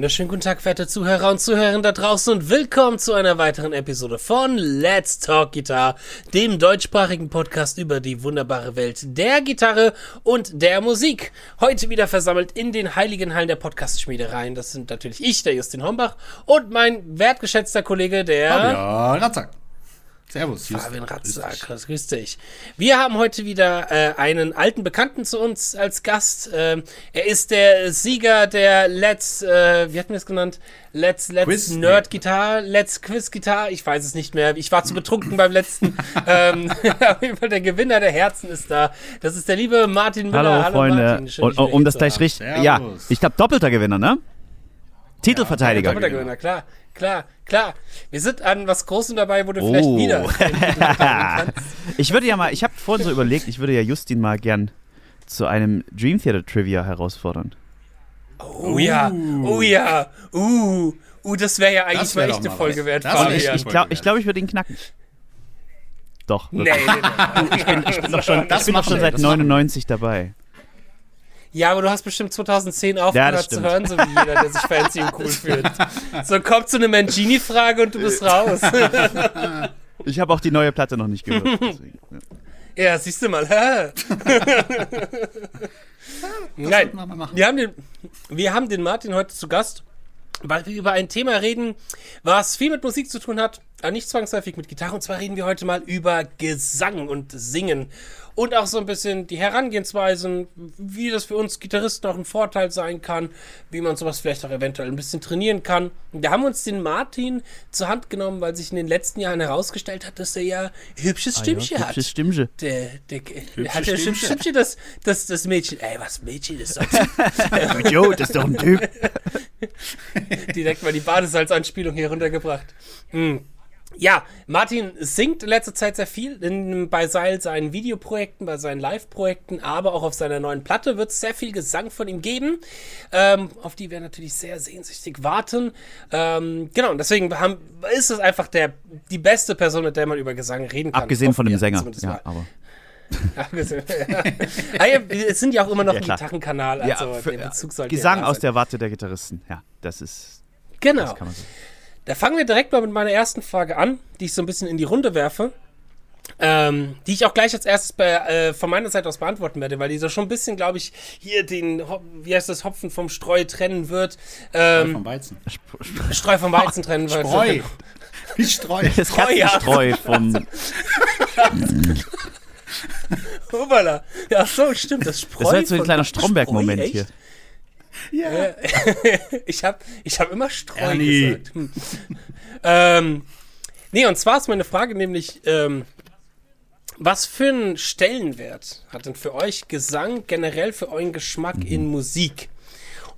wunderschönen guten Tag, verehrte Zuhörer und Zuhörerinnen da draußen und willkommen zu einer weiteren Episode von Let's Talk Guitar, dem deutschsprachigen Podcast über die wunderbare Welt der Gitarre und der Musik. Heute wieder versammelt in den heiligen Hallen der Podcast-Schmiedereien. Das sind natürlich ich, der Justin Hombach und mein wertgeschätzter Kollege, der... Fabian Ratzak. Servus. Fabian Ratzak, grüß dich. Wir haben heute wieder äh, einen alten Bekannten zu uns als Gast. Ähm, er ist der Sieger der Let's, äh, wie hatten wir es genannt? Let's, Let's Quiz? Nerd Guitar, Let's Quiz Guitar. Ich weiß es nicht mehr. Ich war zu betrunken beim letzten. ähm, auf jeden Fall der Gewinner der Herzen ist da. Das ist der liebe Martin Müller. Hallo, Freunde. Martin. Schön, und, um das gleich richtig. Ja, ich glaube, doppelter Gewinner, ne? Titelverteidiger. Doppelter Gewinner, klar, klar, klar. Wir sind an was Großem dabei, wo du vielleicht Oh. wieder. verteidigen kannst. ich würde ja mal, ich habe vorhin so überlegt, ich würde ja Justin mal gern zu einem Dream Theater Trivia herausfordern. Oh ja, oh ja, uh, uh, das wäre ja eigentlich Das mal wär echt eine Folge wert, wär. Ich, ich glaube, ich, glaub, ich würde ihn knacken. Doch. Nee, nee, nee. Ich bin, ich bin doch schon, Das ich bin doch machen schon seit das machen wir. 99 dabei. Ja, aber du hast bestimmt 2010 aufgehört zu stimmt. hören, so wie jeder, der sich fancy und cool fühlt. So kommt so eine Mangini-Frage und du bist raus. Ich habe auch die neue Platte noch nicht gehört. Deswegen. Ja. ja, siehst du mal. hä? Nein, wir wir haben, den, wir haben den Martin heute zu Gast, weil wir über ein Thema reden, was viel mit Musik zu tun hat, aber nicht zwangsläufig mit Gitarre. Und zwar reden wir heute mal über Gesang und Singen. Und auch so ein bisschen die Herangehensweisen, wie das für uns Gitarristen auch ein Vorteil sein kann, wie man sowas vielleicht auch eventuell ein bisschen trainieren kann. Und da haben wir uns den Martin zur Hand genommen, weil sich in den letzten Jahren herausgestellt hat, dass er ja hübsches Stimmchen hat. Hübsches Stimmchen. Der, der, der hat ja Stimmchen. Stimmchen, das, das, das Mädchen. Ey, was Mädchen ist das? Jo, das ist doch ein Typ. Direkt mal die Badesalzanspielung hier runtergebracht. Hm. Ja, Martin singt in letzter Zeit sehr viel in, bei Seil seinen Videoprojekten, bei seinen Live-Projekten, aber auch auf seiner neuen Platte wird es sehr viel Gesang von ihm geben, ähm, auf die wir natürlich sehr sehnsüchtig warten. Ähm, genau, und deswegen haben, ist es einfach der, die beste Person, mit der man über Gesang reden kann. Abgesehen von dem Sänger. Ja, mal. aber. Abgesehen, ja. Ah, ja, es sind ja auch immer noch Ja, ein. Gitarrenkanal, also ja, für, Gesang aus der Warte der Gitarristen. Ja, das ist. Genau. Das kann man so. Da fangen wir direkt mal mit meiner ersten Frage an, die ich so ein bisschen in die Runde werfe. Ähm, die ich auch gleich als erstes bei, äh, von meiner Seite aus beantworten werde, weil die so schon ein bisschen, glaube ich, hier den, wie heißt das, Hopfen vom Streu trennen wird. Ähm, vom Weizen. Streu vom Weizen trennen wird. Streu. Wie Streu. Das Streu, ja. Katzenstreu vom. Hoppala. Ja, so, stimmt. Das Spreu. Das war jetzt so ein kleiner Stromberg-Moment hier. Ja. Ich habe ich hab immer Streu Ernie. gesagt. Hm. ähm, nee, und zwar ist meine Frage nämlich, ähm, was für einen Stellenwert hat denn für euch Gesang generell für euren Geschmack Mhm. in Musik?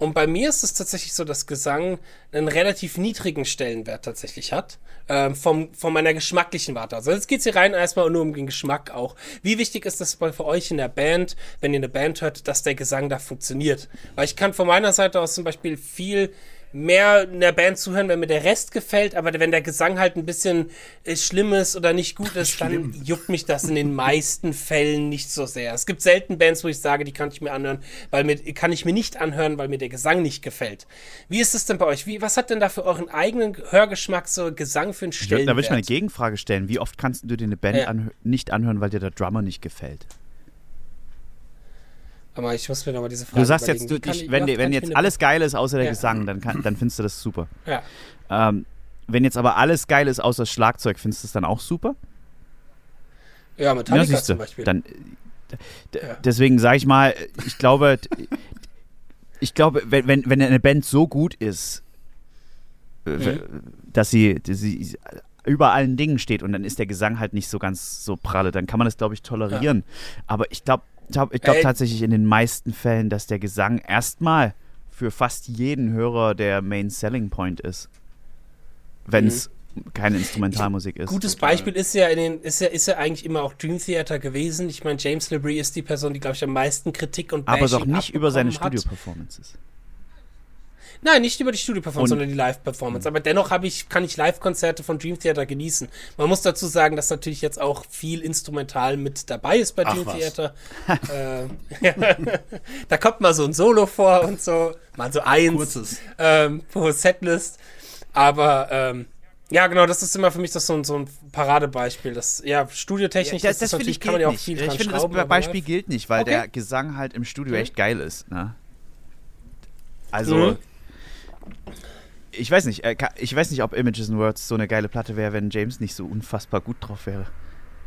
Und bei mir ist es tatsächlich so, dass Gesang einen relativ niedrigen Stellenwert tatsächlich hat. Ähm, vom, von meiner geschmacklichen Warte. Also jetzt geht's hier rein erstmal nur um den Geschmack auch. Wie wichtig ist das für euch in der Band, wenn ihr eine Band hört, dass der Gesang da funktioniert? Weil ich kann von meiner Seite aus zum Beispiel viel mehr in der Band zuhören, wenn mir der Rest gefällt, aber wenn der Gesang halt ein bisschen äh, schlimm ist oder nicht gut ist, dann juckt mich das in den meisten Fällen nicht so sehr. Es gibt selten Bands, wo ich sage, die kann ich mir anhören, weil mir kann ich mir nicht anhören, weil mir der Gesang nicht gefällt. Wie ist es denn bei euch? Wie, was hat denn da für euren eigenen Hörgeschmack so Gesang für einen Stellenwert? Da würde ich mal eine Gegenfrage stellen. Wie oft kannst du dir eine Band Ja. anhö nicht anhören, weil dir der Drummer nicht gefällt? Aber ich muss mir nochmal diese Frage Du sagst überlegen. jetzt, du, ich, ich- wenn, oft wenn ich jetzt alles geil ist außer der Ja. Gesang, dann, kann, dann findest du das super. Ja. Ähm, wenn jetzt aber alles geil ist außer das Schlagzeug, findest du es dann auch super? ja, Metallica du. zum Beispiel. Dann, Ja. Deswegen sage ich mal, ich glaube, ich glaube, wenn, wenn, wenn eine Band so gut ist, äh, Mhm. dass, sie, dass sie über allen Dingen steht und dann ist der Gesang halt nicht so ganz so pralle, dann kann man das, glaube ich, tolerieren. Aber ich glaube glaub, ich glaub Ey. tatsächlich in den meisten Fällen, dass der Gesang erstmal für fast jeden Hörer der Main Selling Point ist. Wenn es keine Instrumentalmusik ist. Gutes Total. Beispiel ist ja, in den, ist, ja, ist ja eigentlich immer auch Dream Theater gewesen. Ich meine, James LeBrie ist die Person, die, glaube ich, am meisten Kritik und aber Bashing doch nicht über seine. Studio-Performances. Nein, nicht über die Studio-Performance, sondern die Live-Performance. Aber dennoch habe ich, kann ich Live-Konzerte von Dream Theater genießen. Man muss dazu sagen, dass natürlich jetzt auch viel instrumental mit dabei ist bei Ach, Dream was. Theater. äh, da kommt mal so ein Solo vor und so, mal so eins Kurzes. ähm, pro Setlist. Aber ähm, ja, genau, das ist immer für mich das so, ein- so ein Paradebeispiel. Das, ja, studiotechnisch Ja, ist das, finde natürlich, ich kann man ja auch nicht. viel Ich dran finde, schrauben. das Beispiel gilt nicht, weil Okay. der Gesang halt im Studio Mhm. echt geil ist. Ne? Also, Mhm. Ich weiß nicht, äh, ich weiß nicht, ob Images and Words so eine geile Platte wäre, wenn James nicht so unfassbar gut drauf wäre.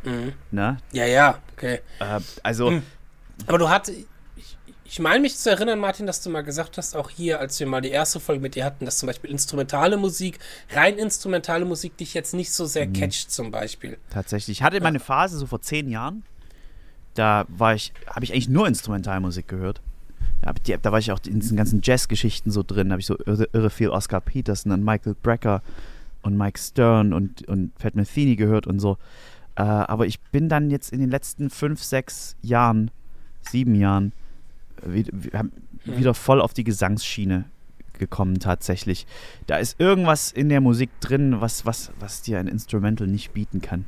Mhm. Ne? Ja, ja, okay. Äh, also, Mhm. Aber du hattest, ich, ich meine mich zu erinnern, Martin, dass du mal gesagt hast, auch hier, als wir mal die erste Folge mit dir hatten, dass zum Beispiel instrumentale Musik, rein instrumentale Musik dich jetzt nicht so Mhm. sehr catcht, zum Beispiel. tatsächlich. Ich hatte mal eine Phase, so vor zehn Jahren, da war ich, habe ich eigentlich nur Instrumentalmusik gehört. Die, da war ich auch in diesen ganzen Jazz-Geschichten so drin, habe ich so irre, irre viel Oscar Peterson und Michael Brecker und Mike Stern und, und Pat Metheny gehört und so. Äh, aber ich bin dann jetzt in den letzten fünf, sechs Jahren, sieben Jahren, äh, wieder, wieder voll auf die Gesangsschiene gekommen tatsächlich. Da ist irgendwas in der Musik drin, was, was, was dir ein Instrumental nicht bieten kann.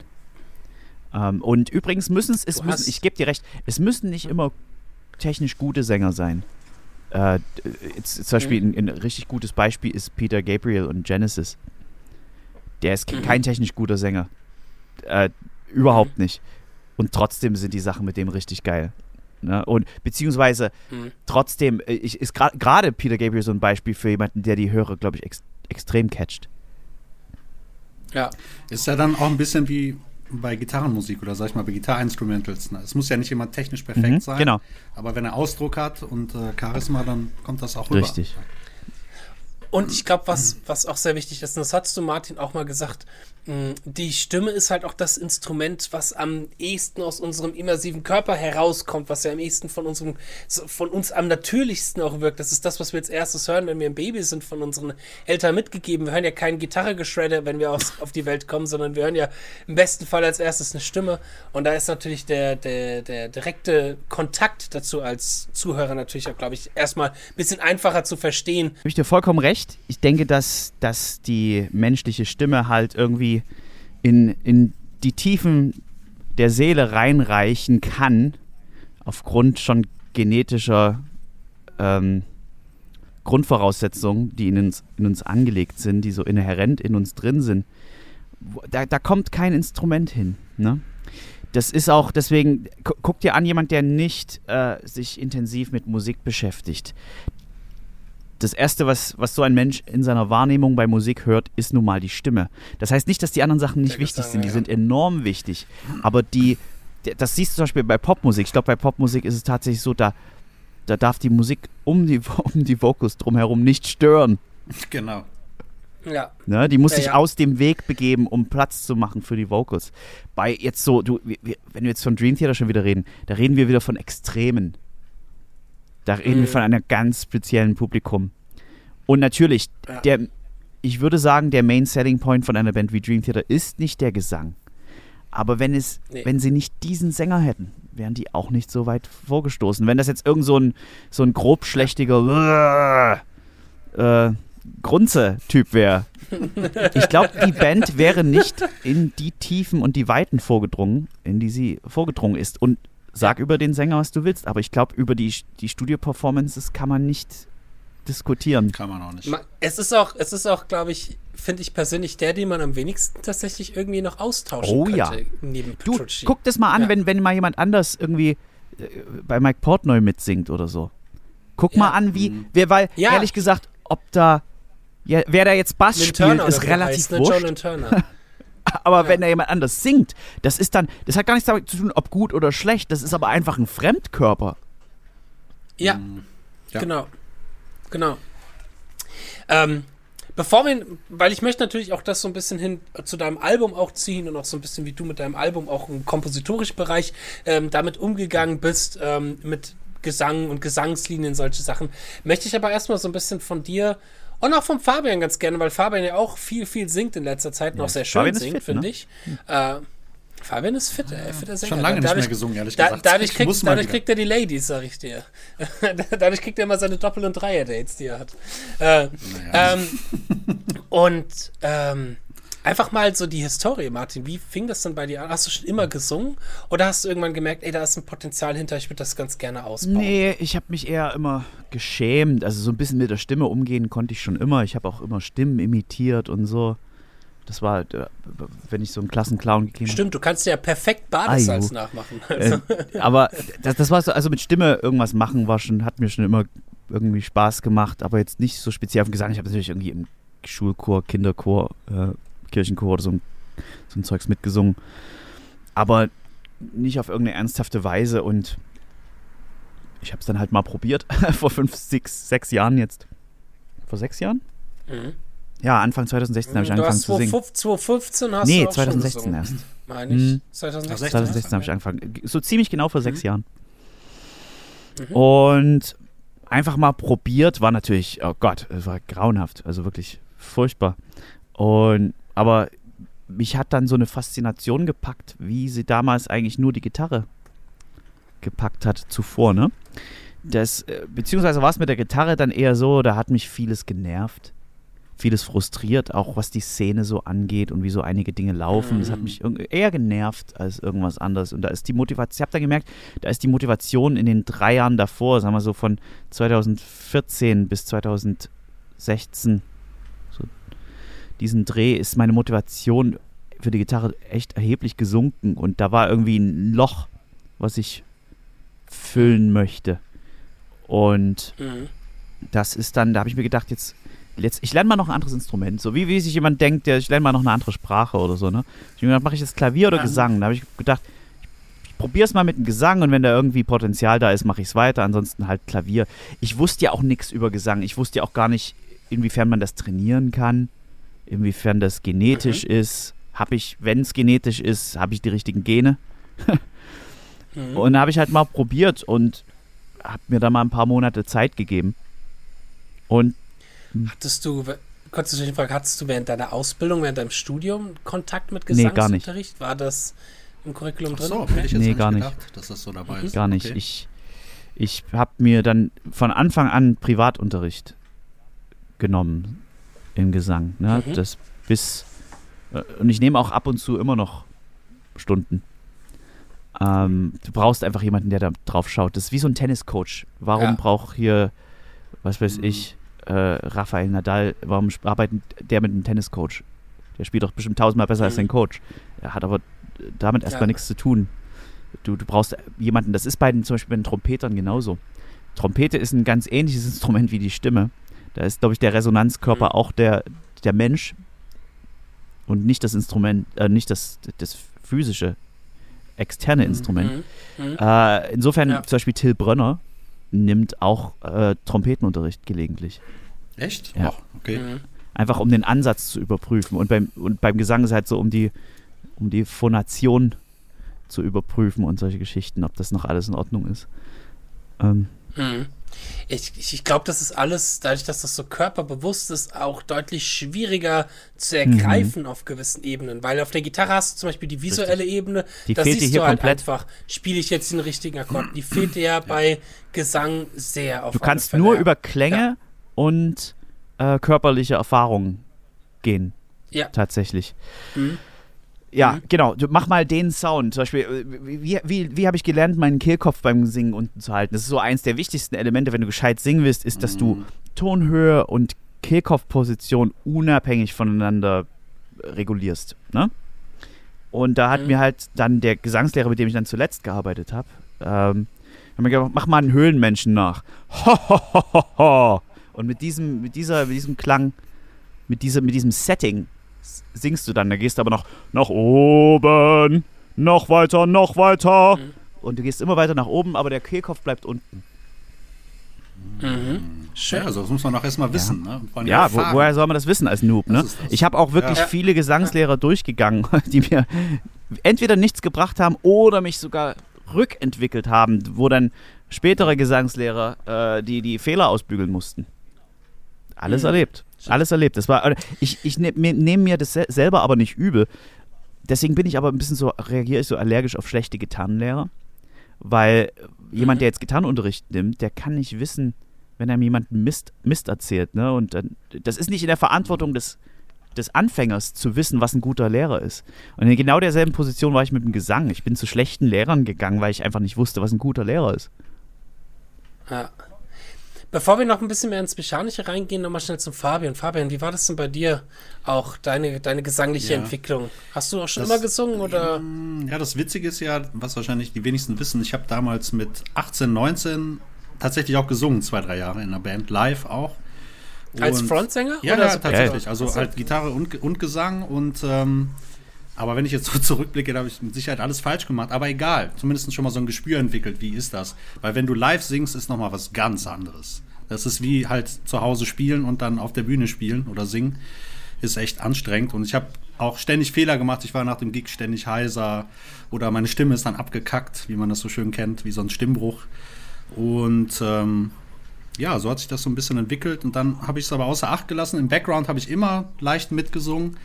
Ähm, und übrigens müssen es, müssen, ich gebe dir recht, es müssen nicht immer technisch gute Sänger sein. Äh, jetzt, zum Beispiel ein, ein richtig gutes Beispiel ist Peter Gabriel und Genesis. Der ist Mhm. kein technisch guter Sänger. Äh, überhaupt nicht. Und trotzdem sind die Sachen mit dem richtig geil. Ne? Und beziehungsweise Mhm. trotzdem äh, ich, ist gra- gerade Peter Gabriel so ein Beispiel für jemanden, der die Hörer, glaube ich, ex extrem catcht. Ja. Ist ja dann auch ein bisschen wie bei Gitarrenmusik oder sag ich mal bei Gitarrinstrumentals. Ne? Es muss ja nicht immer technisch perfekt Mhm, sein. genau. Aber wenn er Ausdruck hat und äh, Charisma, dann kommt das auch rüber. Richtig. Und ich glaube, was, was auch sehr wichtig ist, und das hast du, Martin, auch mal gesagt, mh, die Stimme ist halt auch das Instrument, was am ehesten aus unserem immersiven Körper herauskommt, was ja am ehesten von unserem, von uns am natürlichsten auch wirkt. Das ist das, was wir als erstes hören, wenn wir ein Baby sind, von unseren Eltern mitgegeben. Wir hören ja kein Gitarre-Geschredder, wenn wir aus, auf die Welt kommen, sondern wir hören ja im besten Fall als erstes eine Stimme. Und da ist natürlich der, der, der direkte Kontakt dazu als Zuhörer natürlich auch, glaube ich, erstmal ein bisschen einfacher zu verstehen. Habe ich dir vollkommen recht. Ich denke, dass, dass die menschliche Stimme halt irgendwie in, in die Tiefen der Seele reinreichen kann, aufgrund schon genetischer ähm, Grundvoraussetzungen, die in uns, in uns angelegt sind, die so inhärent in uns drin sind. Da, da kommt kein Instrument hin. Ne? Das ist auch, deswegen, gu- guck dir an, jemand, der nicht äh, sich intensiv mit Musik beschäftigt das Erste, was, was so ein Mensch in seiner Wahrnehmung bei Musik hört, ist nun mal die Stimme. Das heißt nicht, dass die anderen Sachen nicht Der wichtig Gesang, sind, die ja. sind enorm wichtig. Aber die, das siehst du zum Beispiel bei Popmusik. Ich glaube, bei Popmusik ist es tatsächlich so, da, da darf die Musik um die, um die Vocals drumherum nicht stören. Genau. Ja. Ne? Die muss Ja, sich ja. aus dem Weg begeben, um Platz zu machen für die Vocals. Bei jetzt so, du, wir- wenn wir jetzt von Dream Theater schon wieder reden, da reden wir wieder von Extremen. Da reden Mhm. wir von einem ganz speziellen Publikum. Und natürlich, Ja. der, ich würde sagen, der Main Selling Point von einer Band wie Dream Theater ist nicht der Gesang. Aber wenn es, Nee. wenn sie nicht diesen Sänger hätten, wären die auch nicht so weit vorgestoßen. Wenn das jetzt irgend so ein, so ein grobschlächtiger äh, Grunze-Typ wäre. Ich glaube, die Band wäre nicht in die Tiefen und die Weiten vorgedrungen, in die sie vorgedrungen ist. Und sag über den Sänger, was du willst, aber ich glaube, über die, die Studio-Performances kann man nicht diskutieren. Kann man auch nicht. Es ist auch, es ist auch, glaube ich, finde ich persönlich der, den man am wenigsten tatsächlich irgendwie noch austauschen Oh könnte. ja. Neben Du, Petrucci. guck das mal an, Ja. wenn, wenn mal jemand anders irgendwie äh, bei Mike Portnoy mitsingt oder so. Guck Ja. mal an, wie, Mhm. wer, weil, Ja. ehrlich gesagt, ob da, ja, wer da jetzt Bass Lynn spielt, Turner ist relativ heißt, ne? wurscht. Turner. Aber Ja. wenn da jemand anders singt, das ist dann, das hat gar nichts damit zu tun, ob gut oder schlecht, das ist aber einfach ein Fremdkörper. ja, Mhm. Ja. genau. Genau. Ähm, bevor wir, weil ich möchte natürlich auch das so ein bisschen hin zu deinem Album auch ziehen und auch so ein bisschen wie du mit deinem Album auch im kompositorischen Bereich ähm, damit umgegangen bist, ähm, mit Gesang und Gesangslinien, solche Sachen, möchte ich aber erstmal so ein bisschen von dir und auch vom Fabian ganz gerne, weil Fabian ja auch viel, viel singt in letzter Zeit auch sehr schön Fabian singt, finde ne? ich. Äh, Fabian ist fit, ey, fitter Sänger. Schon lange Dadurch- nicht mehr gesungen, ehrlich Da, gesagt. dadurch mal dadurch kriegt er die Ladies, sag ich dir. dadurch kriegt er immer seine Doppel- und Dreier-Dates, die er hat. Äh, ähm, und ähm, einfach mal so die Historie, Martin. Wie fing das denn bei dir an? Hast du schon immer gesungen? Oder hast du irgendwann gemerkt, ey, da ist ein Potenzial hinter, ich würde das ganz gerne ausbauen? Nee, ich habe mich eher immer geschämt. Also so ein bisschen mit der Stimme umgehen konnte ich schon immer. Ich habe auch immer Stimmen imitiert und so. Das war, äh, wenn ich so einen Klassenclown gegeben habe. Stimmt, du kannst ja perfekt Badesalz Ajo. nachmachen. Also, Äh, aber das, das war so, also mit Stimme irgendwas machen war schon, hat mir schon immer irgendwie Spaß gemacht, aber jetzt nicht so speziell auf den Gesang. Ich habe natürlich irgendwie im Schulchor, Kinderchor, äh, Kirchenchor oder so ein, so ein Zeugs mitgesungen. Aber nicht auf irgendeine ernsthafte Weise und ich habe es dann halt mal probiert, vor fünf, sechs, sechs Jahren jetzt. Vor sechs Jahren? Mhm. Ja, Anfang 2016 habe ich du angefangen zu singen. 2015 hast Nee, du auch 2016 schon erst. meine ich. Mhm. 2016. 2016 habe ich angefangen. So ziemlich genau vor sechs Jahren. Mhm. Und einfach mal probiert, war natürlich, oh Gott, es war grauenhaft, also wirklich furchtbar. Und aber mich hat dann so eine Faszination gepackt, wie sie damals eigentlich nur die Gitarre gepackt hat zuvor, ne? Das, äh, beziehungsweise war es mit der Gitarre dann eher so, da hat mich vieles genervt, vieles frustriert, auch was die Szene so angeht und wie so einige Dinge laufen. Das hat mich irg- eher genervt als irgendwas anderes. Und da ist die Motivation, ich habe dann gemerkt, da ist die Motivation in den drei Jahren davor, sagen wir so von 2014 bis 2016, so diesen Dreh, ist meine Motivation für die Gitarre echt erheblich gesunken. Und da war irgendwie ein Loch, was ich füllen möchte. Und Mhm. das ist dann, da habe ich mir gedacht, jetzt, jetzt ich lerne mal noch ein anderes Instrument. So wie, wie sich jemand denkt, der, ich lerne mal noch eine andere Sprache oder so, ne? Ich habe mir gedacht, mache ich jetzt Klavier oder Ja. Gesang? Da habe ich gedacht, ich probiere es mal mit dem Gesang und wenn da irgendwie Potenzial da ist, mache ich es weiter. Ansonsten halt Klavier. Ich wusste ja auch nichts über Gesang. Ich wusste ja auch gar nicht, inwiefern man das trainieren kann, inwiefern das genetisch ist. Habe ich, wenn es genetisch ist, habe ich die richtigen Gene? Mhm. Und da habe ich halt mal probiert und habe mir da mal ein paar Monate Zeit gegeben. Und Hattest du, konntest du dich fragen, hattest du während deiner Ausbildung, während deinem Studium Kontakt mit Nee, gar nicht. Gesangsunterricht? War das im Curriculum Ach drin? so, hätte ich jetzt Nee, nicht gar nicht. gedacht, dass das so dabei ist. Gar nicht. Okay. Ich, ich habe mir dann von Anfang an Privatunterricht genommen im Gesang. Ne? Mhm. Das bis äh, und ich nehme auch ab und zu immer noch Stunden. Ähm, du brauchst einfach jemanden, der da drauf schaut. Das ist wie so ein Tenniscoach. Warum Ja. braucht hier, was weiß Mhm. ich, äh, Rafael Nadal, warum arbeitet der mit einem Tenniscoach? Der spielt doch bestimmt tausendmal besser als Mhm. sein Coach. Er hat aber damit erstmal Ja. nichts zu tun. Du, du brauchst jemanden, das ist bei den, zum Beispiel bei den Trompetern genauso. Trompete ist ein ganz ähnliches Instrument wie die Stimme. Da ist, glaube ich, der Resonanzkörper Mhm. auch der, der Mensch und nicht das Instrument, äh, nicht das, das physische, externe Mhm. Instrument. Mhm. Mhm. Äh, insofern, Ja. zum Beispiel Till Brönner nimmt auch äh, Trompetenunterricht gelegentlich. Echt? Ja. Oh, okay. Mhm. Einfach um den Ansatz zu überprüfen. Und beim, und beim Gesang ist halt so, um die, um die Phonation zu überprüfen und solche Geschichten, ob das noch alles in Ordnung ist. Ähm, Mhm. Ich, ich, glaube, das ist alles, dadurch, dass das so körperbewusst ist, auch deutlich schwieriger zu Mhm. ergreifen auf gewissen Ebenen. Weil auf der Gitarre hast du zum Beispiel die visuelle Ebene, Die da fehlt dir siehst hier du halt komplett. einfach, spiele ich jetzt den richtigen Akkord. Die fehlt dir ja bei Gesang sehr auf du kannst nur ja. über Klänge und äh, körperliche Erfahrungen gehen. Ja. Tatsächlich. Mhm. Ja, Mhm. genau. Du mach mal den Sound. Zum Beispiel, äh, wie, wie, wie, habe ich gelernt, meinen Kehlkopf beim Singen unten zu halten? Das ist so eins der wichtigsten Elemente, wenn du gescheit singen willst, ist, dass du Tonhöhe und Kehlkopfposition unabhängig voneinander regulierst. Ne? Und da hat Mhm. mir halt dann der Gesangslehrer, mit dem ich dann zuletzt gearbeitet habe, ähm, hat mir gesagt, mach mal einen Höhlenmenschen nach. Ho, ho, ho, ho, ho. Und mit diesem, mit dieser, mit diesem Klang, mit diesem, mit diesem Setting singst du dann. Da gehst du aber noch nach oben, noch weiter, noch weiter. Mhm. Und du gehst immer weiter nach oben, aber der Kehlkopf bleibt unten. Mhm. Schön. Ja, also das muss man auch erstmal wissen. Ne? Vor allem Ja, wo, woher soll man das wissen als Noob, ne? Das ist das. Ich habe auch wirklich Ja. viele Gesangslehrer durchgegangen, die mir entweder nichts gebracht haben oder mich sogar rückentwickelt haben, wo dann spätere Gesangslehrer äh, die die Fehler ausbügeln mussten. Alles Mhm. erlebt. Alles erlebt. Das war, ich ich nehme mir, nehm mir das se- selber aber nicht übel. deswegen bin ich aber ein bisschen so, reagiere ich so allergisch auf schlechte Gitarrenlehrer, weil jemand, Mhm. der jetzt Gitarrenunterricht nimmt, der kann nicht wissen, wenn einem jemand Mist, Mist erzählt, ne? Und dann, das ist nicht in der Verantwortung des, des Anfängers zu wissen, was ein guter Lehrer ist. Und in genau derselben Position war ich mit dem Gesang. Ich bin zu schlechten Lehrern gegangen, weil ich einfach nicht wusste, was ein guter Lehrer ist. Ja. Bevor wir noch ein bisschen mehr ins Mechanische reingehen, nochmal schnell zum Fabian. Fabian, wie war das denn bei dir auch, deine, deine gesangliche Ja. Entwicklung? Hast du auch schon Das- immer gesungen oder? Ja, das Witzige ist ja, was wahrscheinlich die wenigsten wissen, ich habe damals mit 18, 19 tatsächlich auch gesungen, zwei, drei Jahre in einer Band, live auch. Als Und- Frontsänger? Ja, ja so- tatsächlich. Also halt Gitarre und, und Gesang und ähm, aber wenn ich jetzt so zurückblicke, da habe ich mit Sicherheit alles falsch gemacht. Aber egal, zumindest schon mal so ein Gespür entwickelt, wie ist das? Weil wenn du live singst, ist nochmal was ganz anderes. Das ist wie halt zu Hause spielen und dann auf der Bühne spielen oder singen. Ist echt anstrengend. Und ich habe auch ständig Fehler gemacht. Ich war nach dem Gig ständig heiser oder meine Stimme ist dann abgekackt, wie man das so schön kennt, wie so ein Stimmbruch. Und ähm, ja, so hat sich das so ein bisschen entwickelt und dann habe ich es aber außer Acht gelassen. Im Background habe ich immer leicht mitgesungen.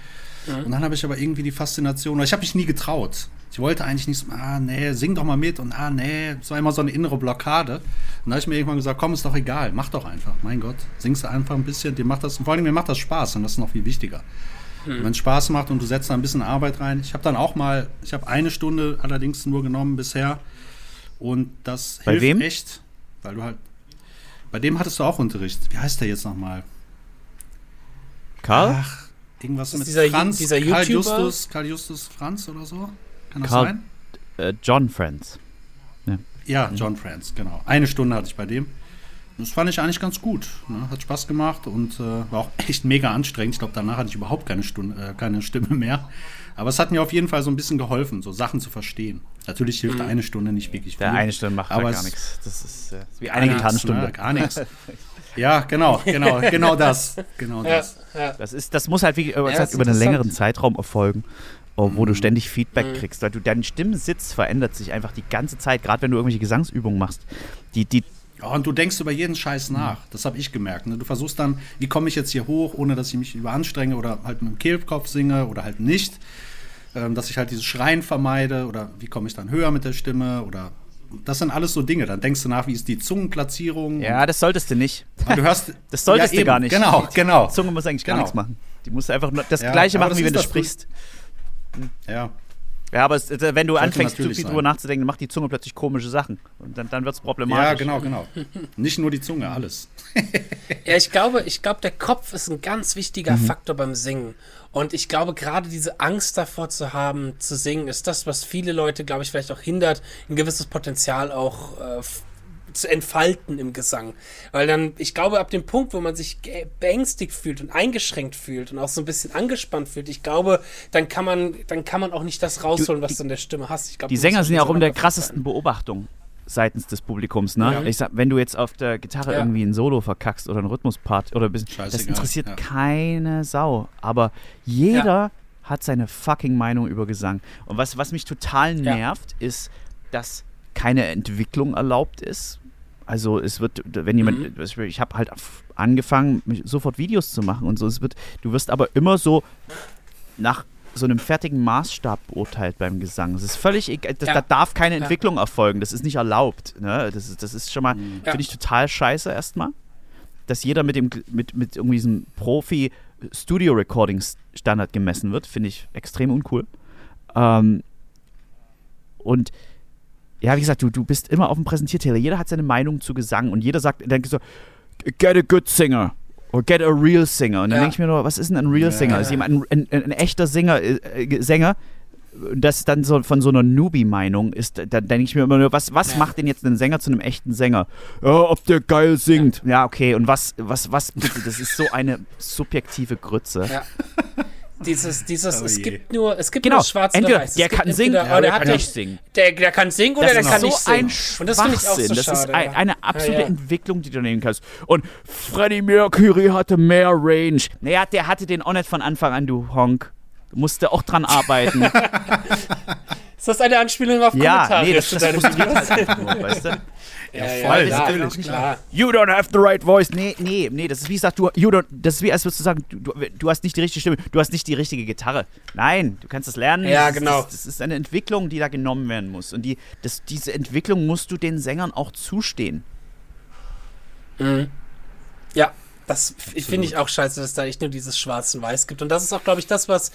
Und dann habe ich aber irgendwie die Faszination, oder ich habe mich nie getraut. Ich wollte eigentlich nicht so, ah, nee, sing doch mal mit und ah, nee, es war immer so eine innere Blockade. Und dann habe ich mir irgendwann gesagt, komm, ist doch egal, mach doch einfach, mein Gott, singst du einfach ein bisschen, dir macht das, und vor allem mir macht das Spaß und das ist noch viel wichtiger. Wenn es Spaß macht und du setzt da ein bisschen Arbeit rein. Ich habe dann auch mal, ich habe eine Stunde allerdings nur genommen bisher und das Bei hilft wem? echt, weil du halt, bei dem hattest du auch Unterricht. Wie heißt der jetzt nochmal? Karl? Ach, irgendwas ist mit dieser Franz, dieser Karl YouTuber? Justus, Karl Justus Franz oder so? Kann das Karl- sein? Äh, John Friends. Ja, John Franz, genau. Eine Stunde hatte ich bei dem. Das fand ich eigentlich ganz gut. Ne? Hat Spaß gemacht und äh, war auch echt mega anstrengend. Ich glaube, danach hatte ich überhaupt keine, Stunde, äh, keine Stimme mehr. Aber es hat mir auf jeden Fall so ein bisschen geholfen, so Sachen zu verstehen. Natürlich hilft eine Stunde nicht wirklich viel. Der eine Stunde macht Aber da gar nichts. Das ist, äh, wie eine Gitarrenstunde. Ne? Gar nichts. Ja, genau, genau, genau das. Genau Ja, das. ja. Das, ist, das muss halt, wie, das ist halt über einen längeren Zeitraum erfolgen, oh, wo Mhm. du ständig Feedback Mhm. kriegst. Weil du, dein Stimmensitz verändert sich einfach die ganze Zeit, gerade wenn du irgendwelche Gesangsübungen machst. Die, die, Ja, und du denkst über jeden Scheiß nach. Das habe ich gemerkt. Ne? Du versuchst dann, wie komme ich jetzt hier hoch, ohne dass ich mich überanstrenge oder halt mit dem Kehlkopf singe oder halt nicht. Ähm, dass ich halt dieses Schreien vermeide oder wie komme ich dann höher mit der Stimme oder das sind alles so Dinge. Dann denkst du nach, wie ist die Zungenplatzierung. ja, das solltest du nicht. Und du hörst, Das solltest Ja, du gar nicht. Genau, genau. Die Zunge muss eigentlich gar Genau. nichts machen. Die muss einfach nur das Ja, Gleiche aber machen, das wie wenn du sprichst. Ja. Ja, aber es, äh, wenn du anfängst, zu viel drüber nachzudenken, dann macht die Zunge plötzlich komische Sachen. Und dann, dann wird es problematisch. ja, genau, genau. Nicht nur die Zunge, alles. Ja, ich glaube, ich glaube, der Kopf ist ein ganz wichtiger Mhm. Faktor beim Singen. Und ich glaube, gerade diese Angst davor zu haben, zu singen, ist das, was viele Leute, glaube ich, vielleicht auch hindert, ein gewisses Potenzial auch äh, zu entfalten im Gesang. Weil dann, ich glaube, ab dem Punkt, wo man sich beängstigt fühlt und eingeschränkt fühlt und auch so ein bisschen angespannt fühlt, ich glaube, dann kann man, dann kann man auch nicht das rausholen, was du in der Stimme hast. Ich glaube, Die Sänger sind ja auch um der krassesten sein. Beobachtung seitens des Publikums, ne? Ja. Ich sag, wenn du jetzt auf der Gitarre Ja. irgendwie ein Solo verkackst oder einen Rhythmuspart oder ein bisschen, das Scheißegal, interessiert ja. keine Sau. Aber jeder hat seine fucking Meinung über Gesang. Und was, was mich total nervt, ist, dass keine Entwicklung erlaubt ist. Also es wird, wenn jemand, Mhm. ich habe halt angefangen, sofort Videos zu machen und so. Es wird, du wirst aber immer so nach so einem fertigen Maßstab beurteilt beim Gesang. Das ist völlig egal. Das, Ja. Da darf keine Ja. Entwicklung erfolgen. Das ist nicht erlaubt. Ne? Das, ist, das ist schon mal, Ja. finde ich total scheiße erstmal. Dass jeder mit dem mit, mit irgendwie diesem Profi-Studio-Recording-Standard gemessen wird, finde ich extrem uncool. Ähm, und ja, wie gesagt, du, du bist immer auf dem Präsentierteller. Jeder hat seine Meinung zu Gesang und jeder sagt, dann so, get a good singer. Or get a real singer. Und dann Ja. denke ich mir nur, was ist denn ein real Ja. singer? Ist jemand ein, ein, ein, echter Singer, äh, äh, Sänger? Das dann so von so einer Newbie-Meinung ist, da denke ich mir immer nur, was, was Ja. macht denn jetzt einen Sänger zu einem echten Sänger? Ja, ob der geil singt. Ja, okay. Und was, was, was bitte? Das ist so eine subjektive Grütze. Ja. Dieses, dieses, Oh es gibt nur, es gibt Genau. nur schwarz Entweder oder weiß. Der kann singen entweder- oder der kann nicht singen. Der, der kann singen oder Das der ist kann so nicht singen. ein Und das finde ich auch so. Das ist schade. ein, ja. eine absolute Ja, ja. Entwicklung, die du nehmen kannst. Und Freddie Mercury hatte mehr Range. Naja, der hatte den auch nicht von Anfang an, du Honk. Du musste auch dran arbeiten. Ist das eine Anspielung auf Ja, Kommentare nee, das, zu das halt einfach nur, weißt du? Ja, voll, klar, natürlich, klar. You don't have the right voice. Nee, nee, nee, das ist wie gesagt, du, you don't, das ist wie, als würdest du sagen, du, du, hast nicht die richtige Stimme, du hast nicht die richtige Gitarre. Nein, du kannst das lernen. Ja, das, genau. Das, das ist eine Entwicklung, die da genommen werden muss. Und die, das, diese Entwicklung musst du den Sängern auch zustehen. Mhm. Ja, das finde ich auch scheiße, dass da echt nur dieses Schwarz und Weiß gibt. Und das ist auch, glaube ich, das, was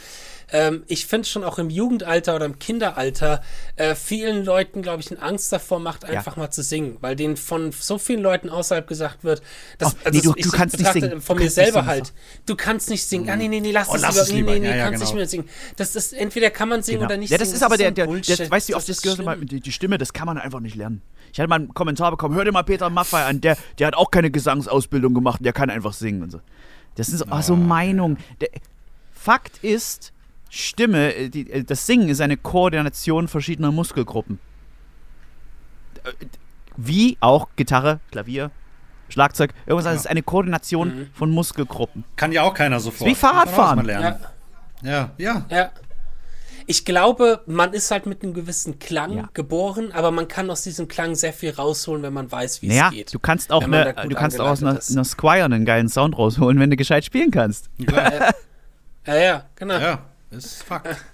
ähm, ich finde schon auch im Jugendalter oder im Kinderalter äh, vielen Leuten, glaube ich, eine Angst davor macht, einfach mal zu singen, weil denen von so vielen Leuten außerhalb gesagt wird, dass, Oh, nee, du- du ich kannst nicht singen. Von Du mir nicht selber halt. Du kannst nicht singen. Ah, nee, nee, nee, lass Oh, das lass lieber. es Nee, lieber. nee, nee, Ja, ja, kannst nicht genau. mehr singen. Das ist, entweder kann man singen Genau. oder nicht ja, das singen. ist aber der, so der, der Bullshit. weißt du, wie oft Das das ist gehört die, die Stimme, das kann man einfach nicht lernen. Ich hatte mal einen Kommentar bekommen, hör dir mal Peter Maffay an, der, der hat auch keine Gesangsausbildung gemacht, der kann einfach singen und so. Das sind so, ach, so Meinungen. Der, Fakt ist, Stimme, äh, die, äh, das Singen ist eine Koordination verschiedener Muskelgruppen. Wie auch Gitarre, Klavier, Schlagzeug, irgendwas, das ist eine Koordination Mhm. von Muskelgruppen. Kann ja auch keiner sofort. wie Fahrradfahren. Ja. lernen. Ja, ja. Ja. Ich glaube, man ist halt mit einem gewissen Klang Ja. geboren, aber man kann aus diesem Klang sehr viel rausholen, wenn man weiß, wie Naja, es geht. du kannst auch eine, du kannst auch aus einer, einer Squire einen geilen Sound rausholen, wenn du gescheit spielen kannst. Ja, ja, genau. ja, ist Fakt.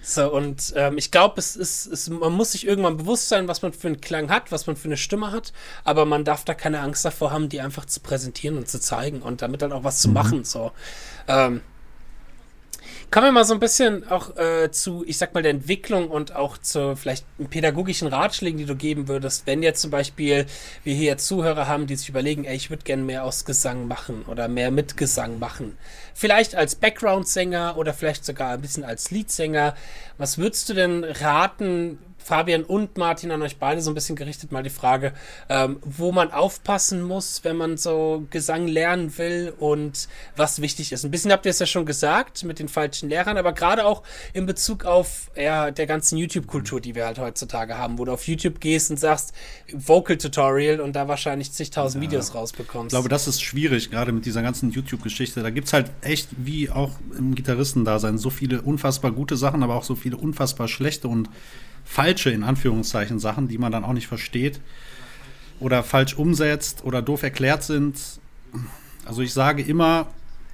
So, und ähm, ich glaube, es ist, es, man muss sich irgendwann bewusst sein, was man für einen Klang hat, was man für eine Stimme hat, aber man darf da keine Angst davor haben, die einfach zu präsentieren und zu zeigen und damit dann auch was Mhm. zu machen. So. Ähm, Kommen wir mal so ein bisschen auch äh, zu, ich sag mal, der Entwicklung und auch zu vielleicht pädagogischen Ratschlägen, die du geben würdest, wenn jetzt zum Beispiel wir hier Zuhörer haben, die sich überlegen, ey, ich würde gerne mehr aus Gesang machen oder mehr mit Gesang machen. Vielleicht als Background-Sänger oder vielleicht sogar ein bisschen als Leadsänger. Was würdest du denn raten, Fabian und Martin, an euch beide so ein bisschen gerichtet mal die Frage, ähm, wo man aufpassen muss, wenn man so Gesang lernen will und was wichtig ist. Ein bisschen habt ihr es ja schon gesagt mit den falschen Lehrern, aber gerade auch in Bezug auf ja, der ganzen YouTube-Kultur, die wir halt heutzutage haben, wo du auf YouTube gehst und sagst Vocal Tutorial und da wahrscheinlich zigtausend Videos rausbekommst. Ich glaube, das ist schwierig, gerade mit dieser ganzen YouTube-Geschichte. Da gibt es halt echt, wie auch im Gitarristendasein, so viele unfassbar gute Sachen, aber auch so viele unfassbar schlechte und falsche, in Anführungszeichen, Sachen, die man dann auch nicht versteht oder falsch umsetzt oder doof erklärt sind. Also ich sage immer,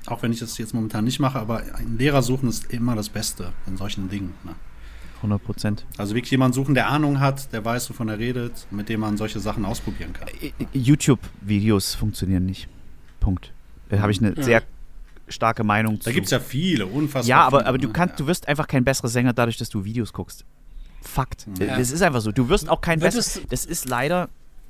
auch wenn ich das jetzt momentan nicht mache, aber einen Lehrer suchen ist immer das Beste in solchen Dingen. Ne? 100 Prozent. Also wirklich jemanden suchen, der Ahnung hat, der weiß, wovon er redet, mit dem man solche Sachen ausprobieren kann. YouTube-Videos funktionieren nicht. Punkt. Da habe ich eine sehr starke Meinung zu. Da gibt es ja viele, unfassbar Ja, aber, viele, aber du ne? kannst, Ja. du wirst einfach kein besserer Sänger dadurch, dass du Videos guckst. Fakt. Ja. Das ist einfach so. Du wirst auch kein besserer. Das ist leider,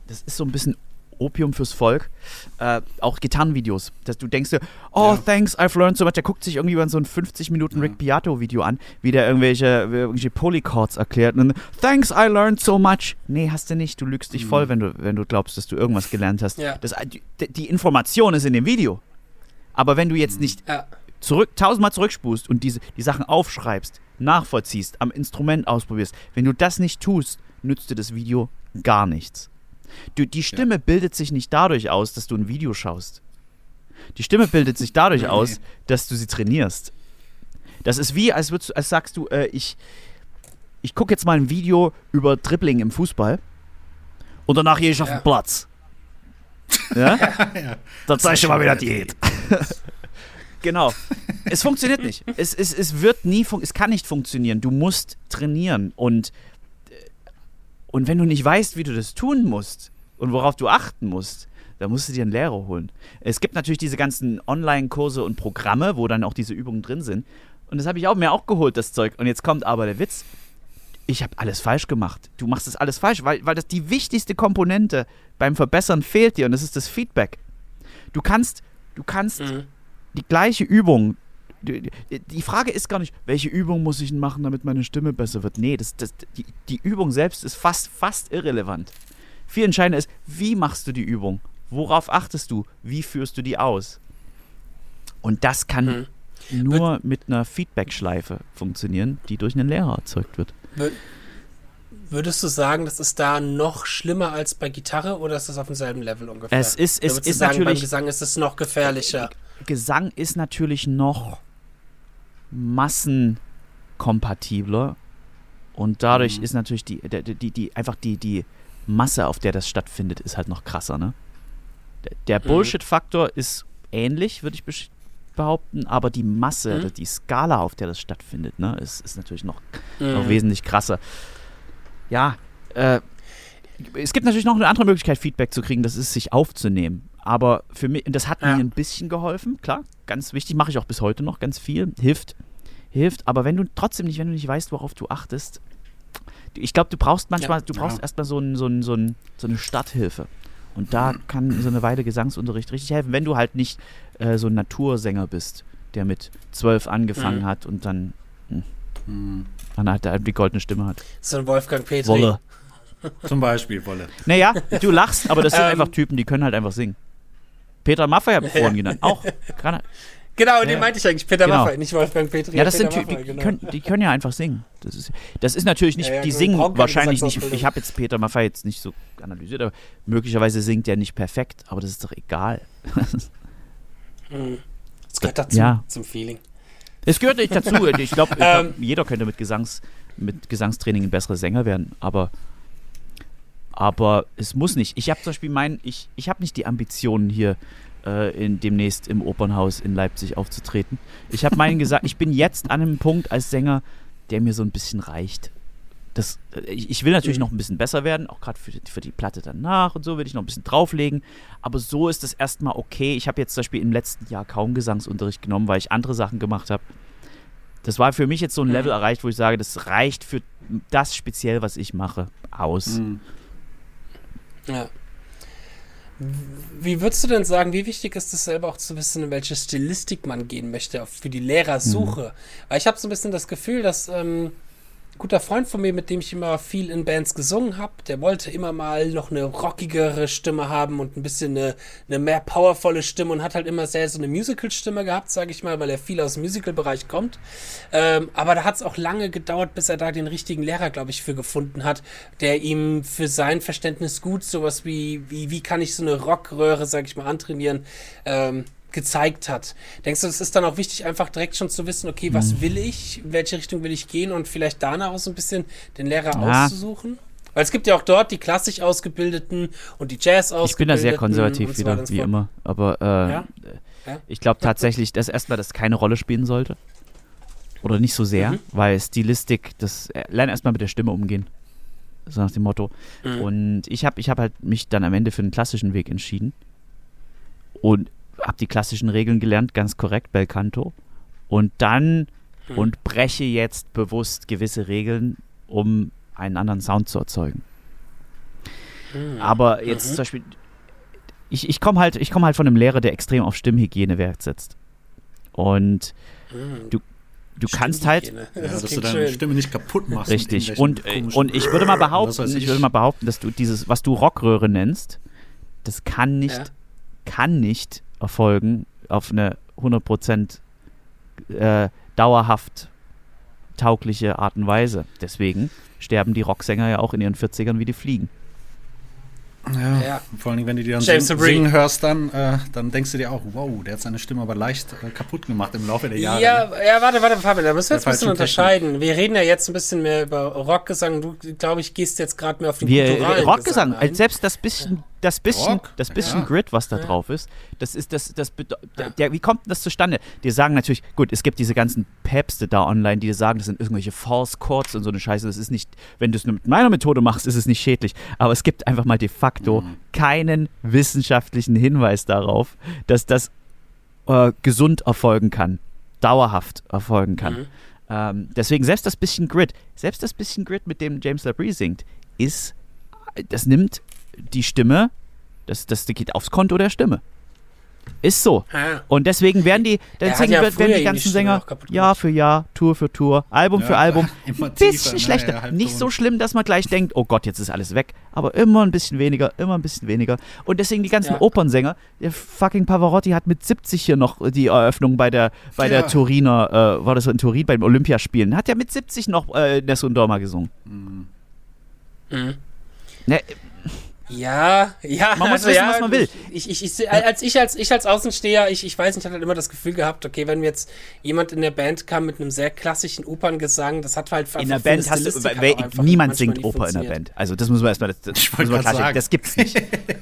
das ist so ein bisschen Opium fürs Volk. Äh, auch Gitarrenvideos. Dass du denkst dir, oh, Ja. thanks, I've learned so much. Der guckt sich irgendwie über so ein 50 Minuten Rick Beato Video an, wie der irgendwelche, irgendwelche Polychords erklärt. Und dann, thanks, I learned so much. Nee, hast du nicht. Du lügst dich voll, wenn du, wenn du glaubst, dass du irgendwas gelernt hast. Ja. Das, die, die Information ist in dem Video. Aber wenn du jetzt nicht ja. Zurück, tausendmal zurückspust und diese, die Sachen aufschreibst, nachvollziehst, am Instrument ausprobierst, wenn du das nicht tust, nützt dir das Video gar nichts. Du, die Stimme bildet sich nicht dadurch aus, dass du ein Video schaust. Die Stimme bildet sich dadurch aus, dass du sie trainierst. Das ist wie, als, würdest, als sagst du, äh, ich, ich gucke jetzt mal ein Video über Dribbling im Fußball und danach gehe ich auf Ja. den Platz. Ja? Dann zeig ich dir mal wieder Diät. genau. Es funktioniert nicht. Es, es, es wird nie, es kann nicht funktionieren. Du musst trainieren und, äh, und wenn du nicht weißt, wie du das tun musst und worauf du achten musst, dann musst du dir einen Lehrer holen. Es gibt natürlich diese ganzen Online-Kurse und Programme, wo dann auch diese Übungen drin sind. Und das habe ich auch, mir auch geholt, das Zeug. Und jetzt kommt aber der Witz. Ich habe alles falsch gemacht. Du machst das alles falsch, weil, weil das die wichtigste Komponente beim Verbessern fehlt dir und das ist das Feedback. Du kannst, du kannst Mhm. Die gleiche Übung. Die, Frage ist gar nicht, welche Übung muss ich machen, damit meine Stimme besser wird. Nee, das, das, die, die Übung selbst ist fast, fast irrelevant. Viel entscheidender ist, wie machst du die Übung? Worauf achtest du? Wie führst du die aus? Und das kann nur mit einer Feedback-Schleife funktionieren, die durch einen Lehrer erzeugt wird. Wür- Würdest du sagen, das ist da noch schlimmer als bei Gitarre oder ist das auf demselben Level ungefähr? Es ist- es ist sagen, natürlich- Beim Gesang ist es noch gefährlicher. Gesang ist natürlich noch massenkompatibler, Und dadurch Mhm. ist natürlich die, die, die, die, einfach die, die Masse, auf der das stattfindet, ist halt noch krasser, ne? Der, Mhm. Bullshit-Faktor ist ähnlich, würde ich behaupten, aber die Masse, Mhm. die Skala, auf der das stattfindet, ne, ist, ist natürlich noch, Mhm. noch wesentlich krasser. Ja, äh, es gibt natürlich noch eine andere Möglichkeit, Feedback zu kriegen, das ist, sich aufzunehmen. Aber für mich, und das hat Ja. mir ein bisschen geholfen, klar, ganz wichtig, mache ich auch bis heute noch ganz viel, hilft, hilft. Aber wenn du trotzdem nicht, wenn du nicht weißt, worauf du achtest, ich glaube, du brauchst manchmal, du brauchst Ja. erstmal so, ein, so, ein, so, ein, so eine Starthilfe. Und da kann so eine Weile Gesangsunterricht richtig helfen, wenn du halt nicht äh, so ein Natursänger bist, der mit zwölf angefangen Mhm. hat und dann, Mhm. dann halt die goldene Stimme hat. So ein Wolfgang Petri. Wolle. Zum Beispiel Wolle. Naja, du lachst, aber das sind Ähm. einfach Typen, die können halt einfach singen. Peter Maffay habe ich vorhin genannt. Auch. Gerade, Genau, den meinte ich eigentlich. Peter Genau. Maffay, nicht Wolfgang Petri. ja, das Peter sind Typen, Maffay, die, genau. können, die können ja einfach singen. Das ist, das ist natürlich nicht, die singen wahrscheinlich nicht. Ich habe jetzt Peter Maffay jetzt nicht so analysiert, aber möglicherweise singt er nicht perfekt, aber das ist doch egal. Mhm. Das gehört dazu, Ja. zum Feeling. Es gehört nicht dazu. Ich glaube, glaub, Ähm. jeder könnte mit, Gesangs, mit Gesangstraining ein besserer Sänger werden, aber, aber es muss nicht. Ich habe zum Beispiel mein, ich, ich habe nicht die Ambitionen hier äh, in, demnächst im Opernhaus in Leipzig aufzutreten. Ich habe meinen gesagt, ich bin jetzt an einem Punkt als Sänger, der mir so ein bisschen reicht. Das, äh, ich, ich will natürlich Mhm. noch ein bisschen besser werden, auch gerade für, die- für die Platte danach und so will ich noch ein bisschen drauflegen. Aber so ist das erstmal okay. Ich habe jetzt zum Beispiel im letzten Jahr kaum Gesangsunterricht genommen, weil ich andere Sachen gemacht habe. Das war für mich jetzt so ein Mhm. Level erreicht, wo ich sage, das reicht für das speziell, was ich mache, aus. Mhm. Ja. Wie würdest du denn sagen, wie wichtig ist es selber auch zu wissen, in welche Stilistik man gehen möchte für die Lehrersuche? Weil ich habe so ein bisschen das Gefühl, dass ähm, guter Freund von mir, mit dem ich immer viel in Bands gesungen habe, der wollte immer mal noch eine rockigere Stimme haben und ein bisschen eine, eine mehr powervolle Stimme und hat halt immer sehr so eine Musical-Stimme gehabt, sage ich mal, weil er viel aus dem Musical-Bereich kommt. Ähm, aber da hat es auch lange gedauert, bis er da den richtigen Lehrer, glaube ich, für gefunden hat, der ihm für sein Verständnis gut sowas wie, wie, wie kann ich so eine Rockröhre, sage ich mal, antrainieren, ähm, gezeigt hat. Denkst du, es ist dann auch wichtig, einfach direkt schon zu wissen, okay, Mhm. was will ich, in welche Richtung will ich gehen und vielleicht danach auch so ein bisschen den Lehrer Ja. auszusuchen? Weil es gibt ja auch dort die klassisch Ausgebildeten und die Jazz Ausgebildeten. Ich bin da sehr konservativ so wieder, wie immer. Aber äh, Ja? Ja? ich glaube tatsächlich, dass erstmal das keine Rolle spielen sollte. Oder nicht so sehr, Mhm. weil Stilistik, das äh, lern erstmal mit der Stimme umgehen. So nach dem Motto. Mhm. Und ich habe ich hab halt mich dann am Ende für den klassischen Weg entschieden. Und habe die klassischen Regeln gelernt, ganz korrekt, Bel Canto. Und dann Mhm. und breche jetzt bewusst gewisse Regeln, um einen anderen Sound zu erzeugen. Mhm. Aber jetzt Mhm. zum Beispiel, ich, ich komme halt, ich komm halt von einem Lehrer, der extrem auf Stimmhygiene Wert setzt. Und Mhm. du, du kannst halt. Ja, Das dass du deine schön. Stimme nicht kaputt machst. richtig. Und, äh, und ich würde mal weiß behaupten, ich würde mal behaupten, dass du dieses, was du Rockröhre nennst, das kann nicht, Ja. kann nicht erfolgen auf eine 100% äh, dauerhaft taugliche Art und Weise. Deswegen sterben die Rocksänger ja auch in ihren 40ern wie die Fliegen. Ja, Ja. vor allem, wenn du die dann James sing, Labrie. singen hörst, dann, äh, dann denkst du dir auch, wow, der hat seine Stimme aber leicht äh, kaputt gemacht im Laufe der Jahre. Ja, ne? ja, warte, warte, Fabian, da müssen wir jetzt ein bisschen unterscheiden. Wir reden ja jetzt ein bisschen mehr über Rockgesang. Du, glaube ich, gehst jetzt gerade mehr auf den Wir, Rockgesang, Gesang ein. selbst das bisschen, das bisschen, Rock? das bisschen Ja. Grid, was da Ja. drauf ist, das ist das, das Ja. der, wie kommt denn das zustande? Die sagen natürlich, gut, es gibt diese ganzen Päpste da online, die dir sagen, das sind irgendwelche False Chords und so eine Scheiße. Das ist nicht, wenn du es mit meiner Methode machst, ist es nicht schädlich. Aber es gibt einfach mal de facto Mhm. keinen wissenschaftlichen Hinweis darauf, dass das äh, gesund erfolgen kann, dauerhaft erfolgen kann. Mhm. Ähm, deswegen selbst das bisschen Grid, selbst das bisschen Grid, mit dem James Labrie singt, ist, das nimmt die Stimme, das, das geht aufs Konto der Stimme. Ist so. Ah, Und deswegen werden die, deswegen ja werden die ganzen Sänger Jahr für Jahr, Tour für Tour, Album Ja, für Album, ein bisschen ne, schlechter. ja. Nicht so schlimm, dass man gleich denkt, oh Gott, jetzt ist alles weg. Aber immer ein bisschen weniger, immer ein bisschen weniger. Und deswegen die ganzen Ja. Opernsänger, der fucking Pavarotti hat mit 70 hier noch die Eröffnung bei der, bei der Ja. Turiner, äh, war das so in Turin beim Olympiaspielen, hat er mit 70 noch äh, Nessun Dorma gesungen. Mhm. mhm. Ne, Ja, ja. Man muss wissen, was man will. Ich, ich, ich, als ich als ich als Außensteher, ich, ich weiß nicht, ich hatte halt immer das Gefühl gehabt, okay, wenn jetzt jemand in der Band kam mit einem sehr klassischen Operngesang, das hat halt in der Band hast du, weil, niemand singt Oper in der Band. Also das muss man erstmal, das, das, muss man klar das gibt's nicht.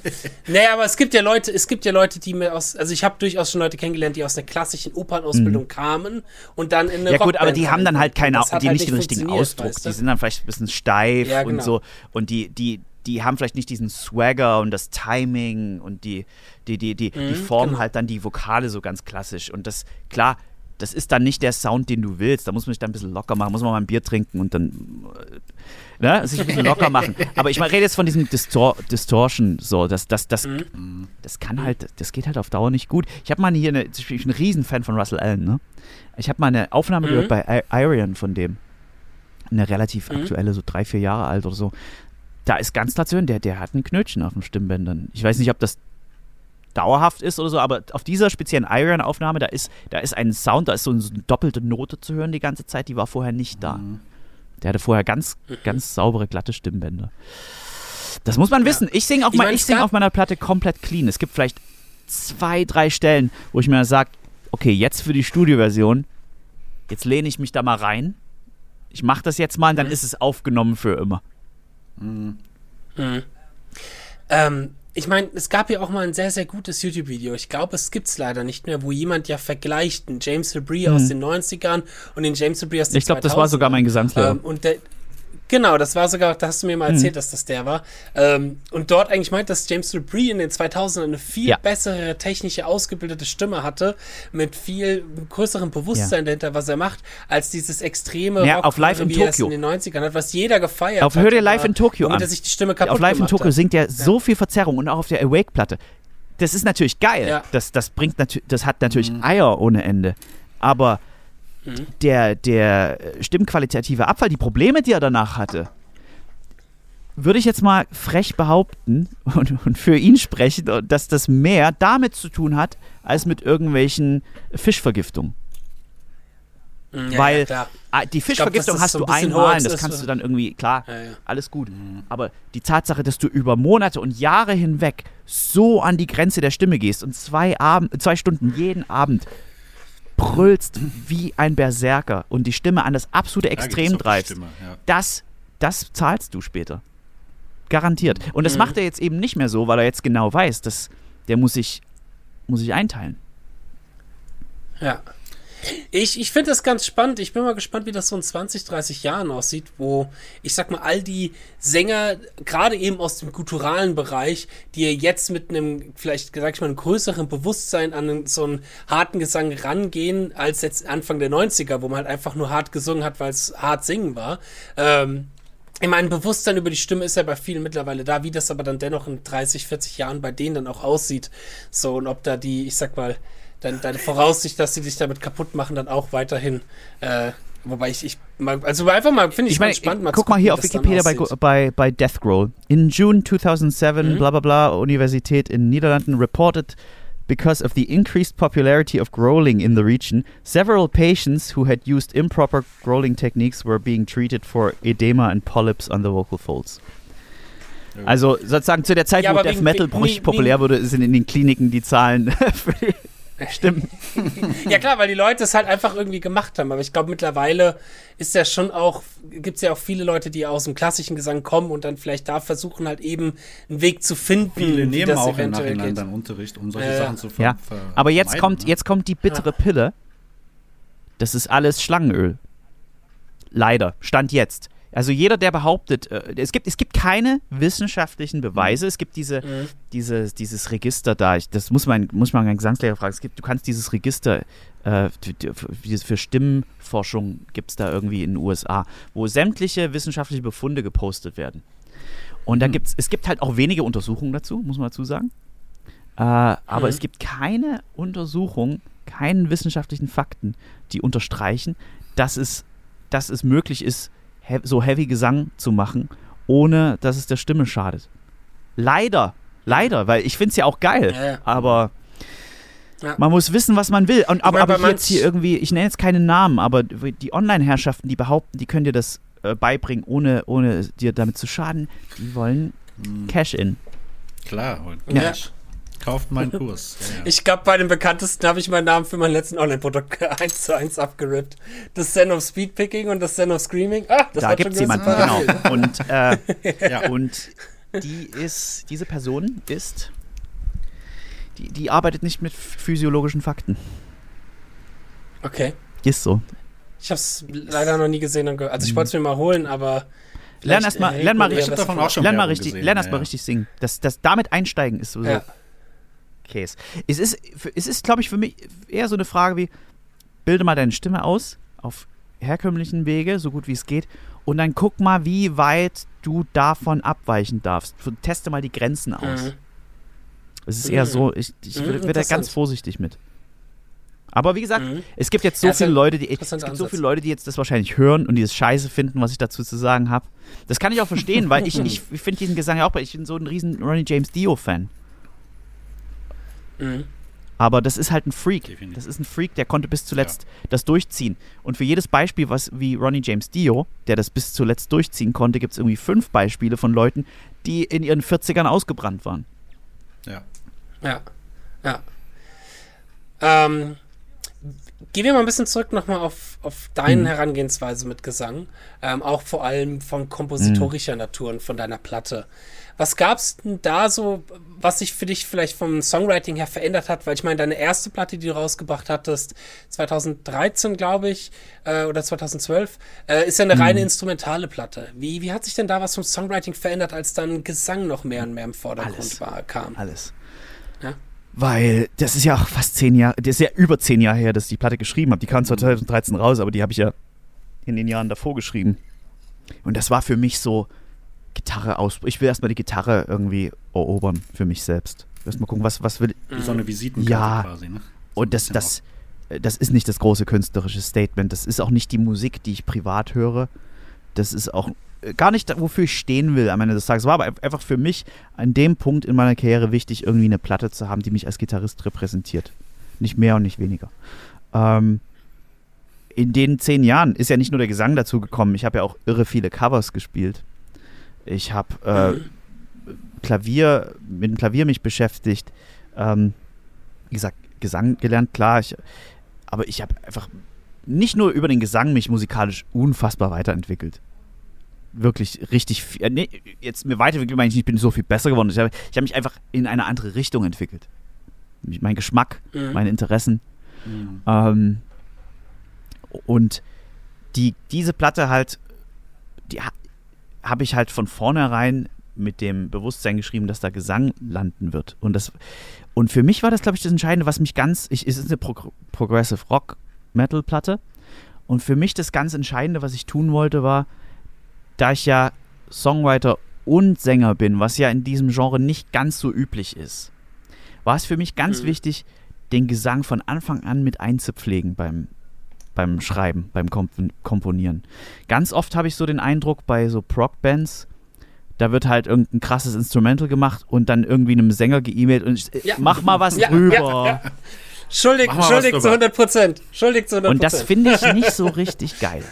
naja, aber es gibt ja Leute, es gibt ja Leute, die mir aus, also ich habe durchaus schon Leute kennengelernt, die aus einer klassischen Opernausbildung mhm. kamen und dann in eine Ja gut, aber die haben dann halt keine, die halt nicht den richtigen Ausdruck. Weißt du? Die sind dann vielleicht ein bisschen steif ja, genau. und so und die die die haben vielleicht nicht diesen Swagger und das Timing und die, die, die, die, mhm, die formen genau. halt dann die Vokale so ganz klassisch. Und das, klar, das ist dann nicht der Sound, den du willst. Da muss man sich dann ein bisschen locker machen, muss man mal ein Bier trinken und dann äh, ne, sich ein bisschen locker machen. Aber ich rede jetzt von diesem Distor Distortion, so, das, das, das, mhm. das kann halt, das geht halt auf Dauer nicht gut. Ich habe mal hier eine, ich bin ein Riesenfan von Russell Allen, ne? Ich habe mal eine Aufnahme mhm. gehört bei Arian von dem. Eine relativ mhm. aktuelle, so drei, vier Jahre alt oder so da ist ganz klar zu hören, der, der hat ein Knötchen auf den Stimmbändern. Ich weiß nicht, ob das dauerhaft ist oder so, aber auf dieser speziellen Iron-Aufnahme, da ist, da ist ein Sound, da ist so eine, doppelte Note zu hören die ganze Zeit, die war vorher nicht da. Mhm. Der hatte vorher ganz, ganz saubere, glatte Stimmbänder. Das muss man wissen. Ich singe auf, ich mein, sing auf meiner Platte komplett clean. Es gibt vielleicht zwei, drei Stellen, wo ich mir sage, okay, jetzt für die Studioversion, jetzt lehne ich mich da mal rein. Ich mache das jetzt mal und dann mhm. ist es aufgenommen für immer. Mhm. Mhm. Ähm, ich meine, es gab ja auch mal ein sehr, sehr gutes YouTube-Video. Ich glaube, es gibt es leider nicht mehr, wo jemand ja vergleicht den James Labrie mhm. aus den 90ern und den James Labrie aus den Ich glaube, das war sogar mein Gesangslehrer. Ähm, und der, Genau, das war sogar, da hast du mir mal erzählt, mhm. dass das der war. Ähm, und dort eigentlich meint, dass James LeBrie in den 2000ern eine viel ja. bessere technische, ausgebildete Stimme hatte, mit viel größerem Bewusstsein ja. dahinter, was er macht, als dieses extreme ja, Rock, auf Live in Tokio. in den 90ern hat, was jeder gefeiert auf, hat. Hör dir Live in Tokio an. sich die Stimme kaputt Auf Live in Tokio hat. singt er so viel Verzerrung und auch auf der Awake-Platte. Das ist natürlich geil. Das, das bringt natürlich, das hat natürlich mhm. Eier ohne Ende. Aber Mhm. der, der stimmqualitative Abfall, die Probleme, die er danach hatte, würde ich jetzt mal frech behaupten und, und, für ihn sprechen, dass das mehr damit zu tun hat, als mit irgendwelchen Fischvergiftungen. Mhm, ja, Weil ja, die Fischvergiftung glaub, hast so du einmal, das kannst du dann irgendwie, klar, ja, alles gut. Mhm. Aber die Tatsache, dass du über Monate und Jahre hinweg so an die Grenze der Stimme gehst und zwei, Abend, zwei Stunden jeden Abend brüllst wie ein Berserker und die Stimme an das absolute Extrem treibst, ja. das, das zahlst du später. Garantiert. Und das mhm. macht er jetzt eben nicht mehr so, weil er jetzt genau weiß, dass der muss sich, muss sich einteilen. Ja. Ich, ich finde das ganz spannend. Ich bin mal gespannt, wie das so in 20, 30 Jahren aussieht, wo ich sag mal, all die Sänger, gerade eben aus dem kulturalen Bereich, die jetzt mit einem, vielleicht sag ich mal, einem größeren Bewusstsein an so einen harten Gesang rangehen, als jetzt Anfang der 90er, wo man halt einfach nur hart gesungen hat, weil es hart singen war. Ähm, ich meine, Bewusstsein über die Stimme ist ja bei vielen mittlerweile da, wie das aber dann dennoch in 30, 40 Jahren bei denen dann auch aussieht. So, und ob da die, ich sag mal, deine, deine Voraussicht, dass sie dich damit kaputt machen, dann auch weiterhin. Äh, wobei ich, ich also einfach mal, finde ich, ich mein, spannend. Mal guck mal hier auf Wikipedia bei, bei, bei Death Growl. In June 2007, mhm. bla bla bla, Universität in Niederlanden reported because of the increased popularity of growling in the region, several patients who had used improper growling techniques were being treated for edema and polyps on the vocal folds. Also sozusagen zu der Zeit, ja, wo Death Metal populär wurde, sind in den Kliniken die Zahlen für Stimmt. ja klar, weil die Leute es halt einfach irgendwie gemacht haben. Aber ich glaube, mittlerweile ist ja schon auch, gibt es ja auch viele Leute, die aus dem klassischen Gesang kommen und dann vielleicht da versuchen halt eben einen Weg zu finden. Viele nehmen das auch im Nachhinein geht. dann Unterricht, um solche äh, Sachen zu ver Ja, aber jetzt kommt, ne? jetzt kommt die bittere ja. Pille. Das ist alles Schlangenöl. Leider. Stand jetzt. Also jeder, der behauptet, äh, es, gibt, es gibt keine wissenschaftlichen Beweise, es gibt diese, mhm. diese, dieses Register da, ich, das muss man, muss man einen Gesangslehrer fragen, es gibt, du kannst dieses Register äh, für, Stimmforschung gibt es da irgendwie in den USA, wo sämtliche wissenschaftliche Befunde gepostet werden. Und da mhm. gibt's, es gibt halt auch wenige Untersuchungen dazu, muss man dazu sagen. Äh, aber mhm. es gibt keine Untersuchung, keinen wissenschaftlichen Fakten, die unterstreichen, dass es, dass es möglich ist, so heavy Gesang zu machen, ohne dass es der Stimme schadet. Leider, leider, weil ich finde es ja auch geil, ja, ja. aber ja. man muss wissen, was man will. Und, aber, aber jetzt hier irgendwie, ich nenne jetzt keinen Namen, aber die Online-Herrschaften, die behaupten, die können dir das äh, beibringen, ohne, ohne dir damit zu schaden, die wollen hm. Cash-In. Klar, und Ja. Kauft meinen Kurs. Ja, ja. Ich glaube, bei dem bekanntesten habe ich meinen Namen für mein letzten Online-Produkt 1 zu 1 abgerippt. Das Zen of Speedpicking und das Zen of Screaming. Ah, das da gibt es jemanden, genau. Parallel. Und, äh, Ja. und die ist, diese Person ist, die, die arbeitet nicht mit physiologischen Fakten. Okay. Ist so. Ich habe es leider noch nie gesehen und gehört. Also ich wollte es mir mal holen, aber Lern erstmal äh, lern mal richtig, lern mal richtig, gesehen, lern erst mal ja. richtig singen. Das, das damit einsteigen ist sowieso Ja. Käse. Es ist, es ist glaube ich, für mich eher so eine Frage wie, bilde mal deine Stimme aus auf herkömmlichen Wege, so gut wie es geht, und dann guck mal, wie weit du davon abweichen darfst. Teste mal die Grenzen aus. Mhm. Es ist eher Mhm. so, ich, ich Mhm, werde da ganz vorsichtig mit. Aber wie gesagt, Mhm. es gibt jetzt so viele Leute, die es gibt so viele Leute, die jetzt das wahrscheinlich hören und die es scheiße finden, was ich dazu zu sagen habe. Das kann ich auch verstehen, weil ich, ich, ich finde diesen Gesang ja auch, ich bin so ein riesen Ronnie James Dio Fan. Mhm. Aber das ist halt ein Freak. Definitiv. Das ist ein Freak, der konnte bis zuletzt das durchziehen. Und für jedes Beispiel, was wie Ronnie James Dio, der das bis zuletzt durchziehen konnte, gibt es irgendwie fünf Beispiele von Leuten, die in ihren 40ern ausgebrannt waren. Ja. Ja. Ja. Ähm, gehen wir mal ein bisschen zurück nochmal auf, auf deine Mhm. Herangehensweise mit Gesang. Ähm, auch vor allem von kompositorischer Natur und von deiner Platte. Was gab's denn da so, was sich für dich vielleicht vom Songwriting her verändert hat? Weil ich meine, deine erste Platte, die du rausgebracht hattest, 2013, glaube ich, äh, oder 2012, äh, ist ja eine Mhm. reine instrumentale Platte. Wie, wie hat sich denn da was vom Songwriting verändert, als dann Gesang noch mehr und mehr im Vordergrund Alles. war, kam? Alles. Ja. Weil das ist ja auch fast zehn Jahre, das ist ja über zehn Jahre her, dass ich die Platte geschrieben habe. Die kam zwar 2013 raus, aber die habe ich ja in den Jahren davor geschrieben. Und das war für mich so Gitarre aus. Ich will erstmal die Gitarre irgendwie erobern für mich selbst. Erstmal gucken, was, was will. Wie so eine Visitenkarte Ja. quasi, ne? So Und das, das, das ist nicht das große künstlerische Statement. Das ist auch nicht die Musik, die ich privat höre. Das ist auch gar nicht, wofür ich stehen will am Ende des Tages. War aber einfach für mich an dem Punkt in meiner Karriere wichtig, irgendwie eine Platte zu haben, die mich als Gitarrist repräsentiert. Nicht mehr und nicht weniger. Ähm, in den zehn Jahren ist ja nicht nur der Gesang dazu gekommen. Ich habe ja auch irre viele Covers gespielt. Ich habe äh, Klavier, mit dem Klavier mich beschäftigt. Ähm, wie gesagt, Gesang gelernt, klar. Ich, aber ich habe einfach nicht nur über den Gesang mich musikalisch unfassbar weiterentwickelt. Wirklich richtig viel. äh, Nee, jetzt mir weiterentwickelt, meine ich, nicht, ich bin so viel besser geworden. Ich habe ich hab mich einfach in eine andere Richtung entwickelt. Mein Geschmack, Mhm. meine Interessen. Mhm. Ähm, und die, diese Platte halt, die ha, habe ich halt von vornherein mit dem Bewusstsein geschrieben, dass da Gesang landen wird. Und, das, und für mich war das, glaube ich, das Entscheidende, was mich ganz, ich, es ist eine Pro Progressive Rock Metal Platte. Und für mich das ganz Entscheidende, was ich tun wollte, war, da ich ja Songwriter und Sänger bin, was ja in diesem Genre nicht ganz so üblich ist, war es für mich ganz Mhm. wichtig, den Gesang von Anfang an mit einzupflegen beim, beim Schreiben, beim Komp Komponieren. Ganz oft habe ich so den Eindruck bei so Prog-Bands, da wird halt irgendein krasses Instrumental gemacht und dann irgendwie einem Sänger geemailt und ich, äh, Ja. mach mal was Ja, drüber. ja, ja. Schuldig, schuldig zu drüber. 100 Prozent. Schuldig zu 100 Und das finde ich nicht so richtig geil.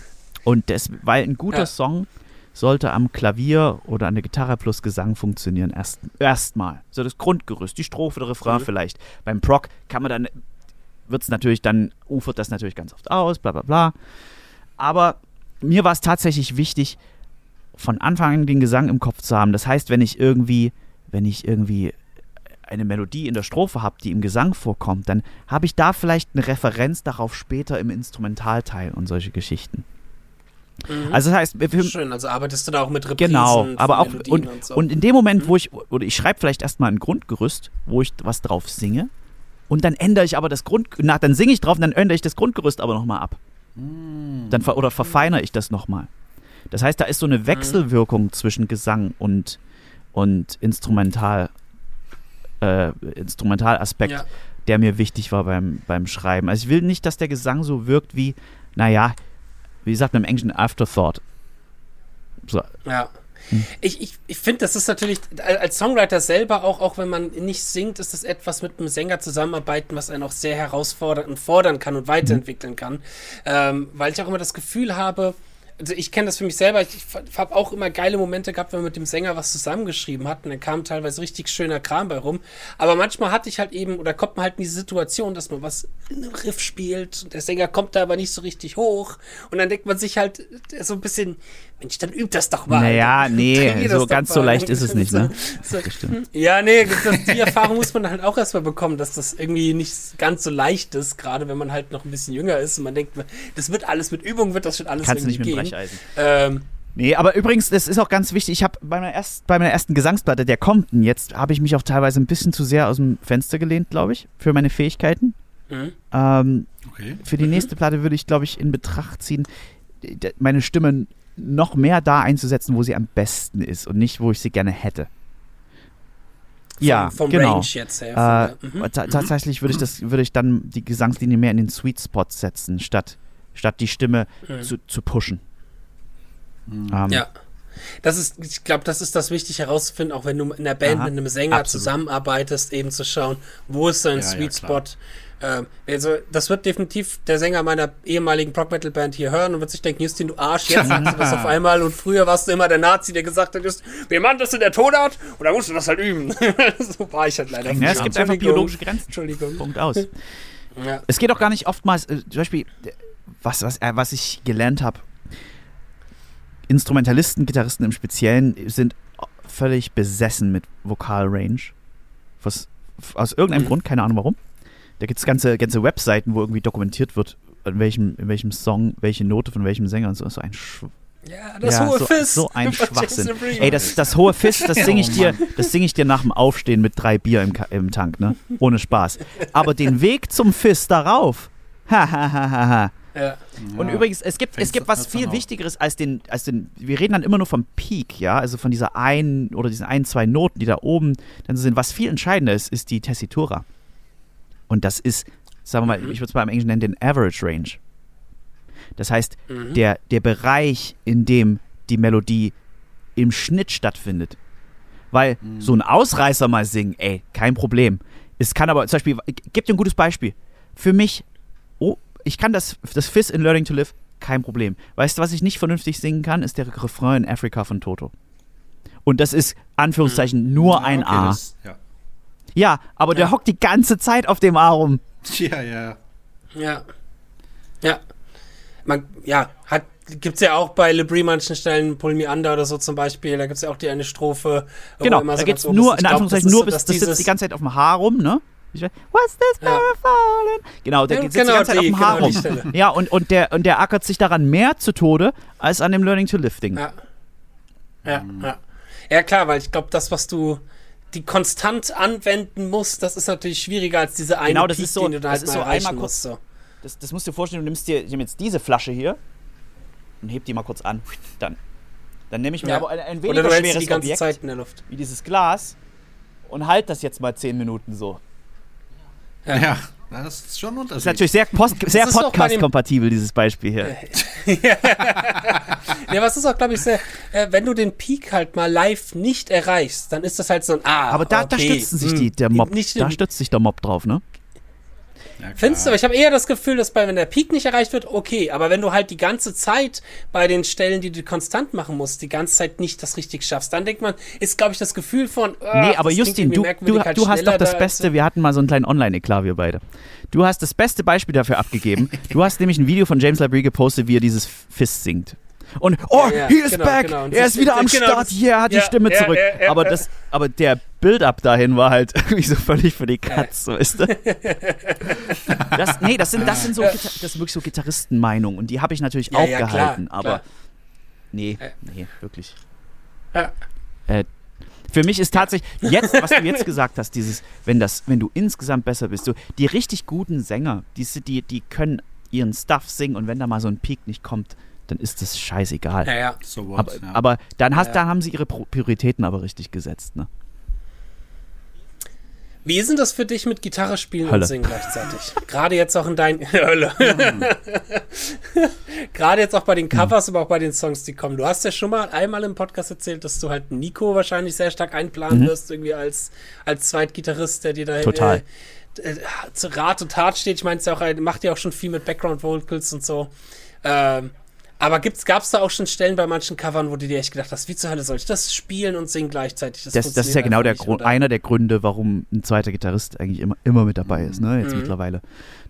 Und das, weil ein guter Ja. Song sollte am Klavier oder an der Gitarre plus Gesang funktionieren. Erst erstmal. So das Grundgerüst, die Strophe, der Refrain Mhm. vielleicht. Beim Proc kann man dann, wird es natürlich dann, ufert das natürlich ganz oft aus, bla bla bla. Aber mir war es tatsächlich wichtig, von Anfang an den Gesang im Kopf zu haben. Das heißt, wenn ich irgendwie, wenn ich irgendwie eine Melodie in der Strophe habe, die im Gesang vorkommt, dann habe ich da vielleicht eine Referenz darauf später im Instrumentalteil und solche Geschichten. Mhm. Also das heißt, für, Schön, also arbeitest du da auch mit Reprisen genau, aber auch und, und, so. und in dem Moment, wo ich oder ich schreibe vielleicht erstmal ein Grundgerüst, wo ich was drauf singe und dann ändere ich aber das Grund na, dann singe ich drauf und dann ändere ich das Grundgerüst aber nochmal ab. Dann ver oder verfeinere ich das nochmal. Das heißt, da ist so Mhm. eine Wechselwirkung zwischen Gesang und und Instrumental äh, Instrumentalaspekt, ja. der mir wichtig war beim, beim Schreiben. Also ich will nicht, dass der Gesang so wirkt wie, naja, wie sagt man im Englischen, Afterthought. So, Ja. Hm. Ich, ich, ich finde, das ist natürlich, als Songwriter selber, auch, auch wenn man nicht singt, ist das etwas mit einem Sänger zusammenarbeiten, was einen auch sehr herausfordern und fordern kann und weiterentwickeln kann. Ähm, weil ich auch immer das Gefühl habe, also ich kenne das für mich selber, ich, ich habe auch immer geile Momente gehabt, wenn man mit dem Sänger was zusammengeschrieben hat und dann kam teilweise richtig schöner Kram bei rum. Aber manchmal hatte ich halt eben, oder kommt man halt in die Situation, dass man was in einem Riff spielt und der Sänger kommt da aber nicht so richtig hoch und dann denkt man sich halt so ein bisschen, Mensch, dann übt das doch mal. Naja, nee, so ganz so leicht ist es nicht, ne? So, ja, nee, das, die Erfahrung muss man halt auch erstmal bekommen, dass das irgendwie nicht ganz so leicht ist, gerade wenn man halt noch ein bisschen jünger ist und man denkt, das wird alles mit Übung, wird das schon alles Kannst du irgendwie nicht mit gehen. Brecheisen. Ähm, Nee, aber übrigens, das ist auch ganz wichtig. Ich habe bei, meiner erst, bei meiner ersten Gesangsplatte, der kommt jetzt, habe ich mich auch teilweise ein bisschen zu sehr aus dem Fenster gelehnt, glaube ich, für meine Fähigkeiten. mhm. Ähm, Okay. für die nächste Platte würde ich, glaube ich, in Betracht ziehen, meine Stimme noch mehr da einzusetzen, wo sie am besten ist und nicht, wo ich sie gerne hätte. vom, ja, vom genau. Range jetzt her. Äh, von der- mhm. ta tatsächlich würde ich das, würde ich dann die Gesangslinie mehr in den Sweet Spot setzen, statt, statt die Stimme Mhm. zu, zu pushen. Ähm, Ja. Das ist, ich glaube, das ist das wichtig herauszufinden, auch wenn du in der Band Aha, mit einem Sänger absolut. zusammenarbeitest, eben zu schauen, wo ist sein Ja, ja, Sweet klar. Spot. Ähm, also, das wird definitiv der Sänger meiner ehemaligen Prog Metal Band hier hören und wird sich denken, Justin, du Arsch, jetzt sagst du das auf einmal und früher warst du immer der Nazi, der gesagt hat, Just, wir machen das in der Tonart und dann musst du das halt üben. so war ich halt leider. Ja, es gibt einfach biologische Grenzen. Entschuldigung. Punkt aus. Ja. Es geht auch gar nicht oftmals, äh, zum Beispiel, was, was, äh, was ich gelernt habe, Instrumentalisten, Gitarristen im Speziellen sind völlig besessen mit Vokalrange. Was, aus irgendeinem Mhm. Grund, keine Ahnung warum. Da gibt es ganze, ganze Webseiten, wo irgendwie dokumentiert wird, in welchem, in welchem Song, welche Note von welchem Sänger und so. So ein, Sch Ja, das ja, hohe so, Fist. so ein Schwachsinn. Ey, das, das hohe Fist, das singe ich Oh dir, das singe ich dir nach dem Aufstehen mit drei Bier im, im Tank, ne? Ohne Spaß. Aber den Weg zum Fist darauf, ha, ha, ha, ha, ha. ja. Und Ja. übrigens, es gibt, es gibt was viel. Wichtigeres als den, als den, wir reden dann immer nur vom Peak, ja, also von dieser einen oder diesen ein, zwei Noten, die da oben dann sind. Was viel entscheidender ist, ist die Tessitura. Und das ist, sagen wir mal, ich würde es mal im Englischen nennen, den Average Range. Das heißt, Mhm. der, der Bereich, in dem die Melodie im Schnitt stattfindet. Weil so ein Ausreißer mal singen, ey, kein Problem. Es kann aber, zum Beispiel, gebe dir ein gutes Beispiel. Für mich, oh, ich kann das, das Fizz in Learning to Live, kein Problem. Weißt du, was ich nicht vernünftig singen kann, ist der Refrain in Africa von Toto. Und das ist, Anführungszeichen, nur Ja, ein okay, A. das- Ja. Ja, aber der Ja. hockt die ganze Zeit auf dem A rum. ja, ja. Ja. Ja. Man, ja, hat, gibt's ja auch bei Lebris manchen Stellen, Pull Me Under oder so zum Beispiel, da gibt's ja auch die eine Strophe. wo Genau, immer da so geht's nur, in Anführungszeichen, das nur bis, dass das sitzt die ganze Zeit auf dem Haar rum, ne? Ich weiß, What's this Ja. fallen? Genau, der Ja, sitzt genau die ganze Zeit auf die, dem Haar genau rum. Ja, und, und, der, und der ackert sich daran mehr zu Tode als an dem Learning to Live Ding. Ja. Ja, ja. Ja, klar, weil ich glaube, das, was du die konstant anwenden musst, das ist natürlich schwieriger als diese eine Genau, das Peak, ist so- den du da das halt ist mal so erreichen einmal musst. So. Das, das musst du dir vorstellen, du nimmst dir, ich nehme jetzt diese Flasche hier und heb die mal kurz an. Dann, dann nehme ich mir Ja. aber ein, ein Oder weniger du hältst die schweres ganze Objekt Zeit in der Luft. wie dieses Glas und halt das jetzt mal zehn Minuten so. Ja. Ja, das ist schon ein Unterschied. Das ist natürlich sehr, post, sehr Podcast-kompatibel, dieses Beispiel hier. Ja, was ist auch, glaube ich, sehr, äh, wenn du den Peak halt mal live nicht erreichst, dann ist das halt so ein Ah. Aber da, da okay, stützen sich hm, die, der Mob, Nicht, da stützt sich der Mob drauf, ne? Findest du, aber ich habe eher das Gefühl, dass bei, wenn der Peak nicht erreicht wird, okay, aber wenn du halt die ganze Zeit bei den Stellen, die du konstant machen musst, die ganze Zeit nicht das richtig schaffst, dann denkt man, ist, glaube ich, das Gefühl von. ah, Nee, aber Justin, du, du, halt du hast doch das da Beste, wir hatten mal so einen kleinen Online-Eklat, wir beide. Du hast das beste Beispiel dafür abgegeben. Du hast nämlich ein Video von James Labrie gepostet, wie er dieses Fist singt. Und, oh, Ja, ja, he is genau, back, genau. Er ist wieder am genau, Start, er hat die ja, Stimme ja, zurück. aber, das, aber der Build-up dahin war halt irgendwie so völlig für die Katz, weißt du? Das, nee, das sind, das sind so, Gita- das sind wirklich so Gitarristenmeinungen und die habe ich natürlich Ja, auch ja, klar, gehalten, aber klar. nee, nee, wirklich. Ja. Für mich ist tatsächlich, jetzt, was du jetzt gesagt hast, dieses, wenn das, wenn du insgesamt besser bist, so, die richtig guten Sänger, die, die, die können ihren Stuff singen und wenn da mal so ein Peak nicht kommt, dann ist das scheißegal. Ja, ja. So what, aber, ja. aber dann, hast, Ja. dann haben sie ihre Prioritäten aber richtig gesetzt, ne? Wie ist denn das für dich mit Gitarre spielen Hölle. und singen gleichzeitig? Gerade jetzt auch in deinen Hölle. Gerade jetzt auch bei den Covers, aber auch bei den Songs, die kommen. Du hast ja schon mal einmal im Podcast erzählt, dass du halt Nico wahrscheinlich sehr stark einplanen wirst, irgendwie als, als Zweitgitarrist, der dir da Total. Äh, äh, zu Rat und Tat steht. Ich meine, es ja auch, er macht ja auch schon viel mit Background Vocals und so. Ähm, Aber gab es da auch schon Stellen bei manchen Covern, wo du dir echt gedacht hast, wie zur Hölle soll ich das spielen und singen gleichzeitig? Das, das, das ist ja genau der Grund, einer der Gründe, warum ein zweiter Gitarrist eigentlich immer, immer mit dabei ist, ne? Jetzt mhm. mittlerweile.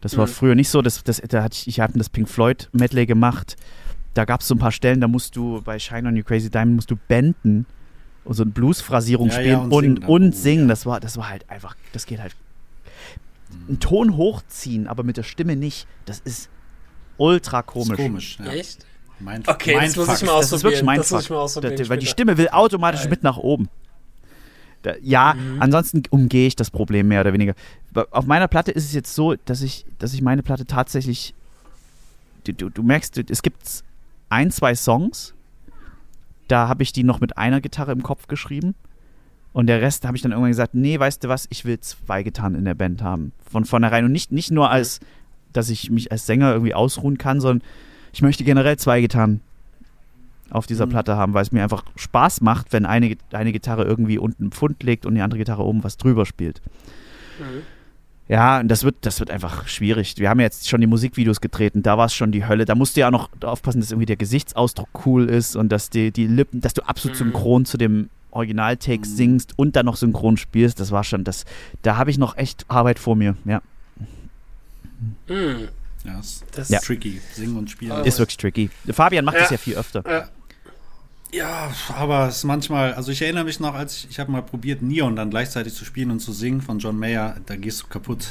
Das war mhm. früher nicht so. Das, das, da hatte ich, ich habe das Pink Floyd Medley gemacht. Da gab es so ein paar Stellen, da musst du bei Shine on You Crazy Diamond musst du benden und so eine Blues-Phrasierung ja, spielen ja, und, und, singen. Und singen. Das war, das war halt einfach, das geht halt. Einen Ton hochziehen, aber mit der Stimme nicht. Das ist ultra komisch. Ist komisch, ja. Echt? Mein, okay, mein das muss ich mal ausprobieren. Das ist wirklich mein das Fuck. Das, weil die Stimme will automatisch Nein. mit nach oben. Da, ja, mhm. ansonsten umgehe ich das Problem mehr oder weniger. Auf meiner Platte ist es jetzt so, dass ich, dass ich meine Platte tatsächlich. Du, du merkst, es gibt ein, zwei Songs, da habe ich die noch mit einer Gitarre im Kopf geschrieben. Und der Rest habe ich dann irgendwann gesagt, nee, weißt du was, ich will zwei Gitarren in der Band haben. Von vornherein. Und nicht, nicht nur als, dass ich mich als Sänger irgendwie ausruhen kann, sondern ich möchte generell zwei Gitarren auf dieser mhm. Platte haben, weil es mir einfach Spaß macht, wenn eine, eine Gitarre irgendwie unten im Pfund liegt und die andere Gitarre oben was drüber spielt. Mhm. Ja, und das wird, das wird einfach schwierig. Wir haben jetzt schon die Musikvideos getreten, da war es schon die Hölle. Da musst du ja auch noch aufpassen, dass irgendwie der Gesichtsausdruck cool ist und dass die, die Lippen, dass du absolut mhm. synchron zu dem Originaltext mhm. singst und dann noch synchron spielst. Das war schon, das, da habe ich noch echt Arbeit vor mir, ja. Mhm. Ja, das, das ist tricky. Singen und spielen. Ist wirklich tricky. Fabian macht ja. das ja viel öfter. Ja. Ja, aber es ist manchmal, also ich erinnere mich noch, als ich, ich habe mal probiert, Neon dann gleichzeitig zu spielen und zu singen von John Mayer, da gehst du kaputt.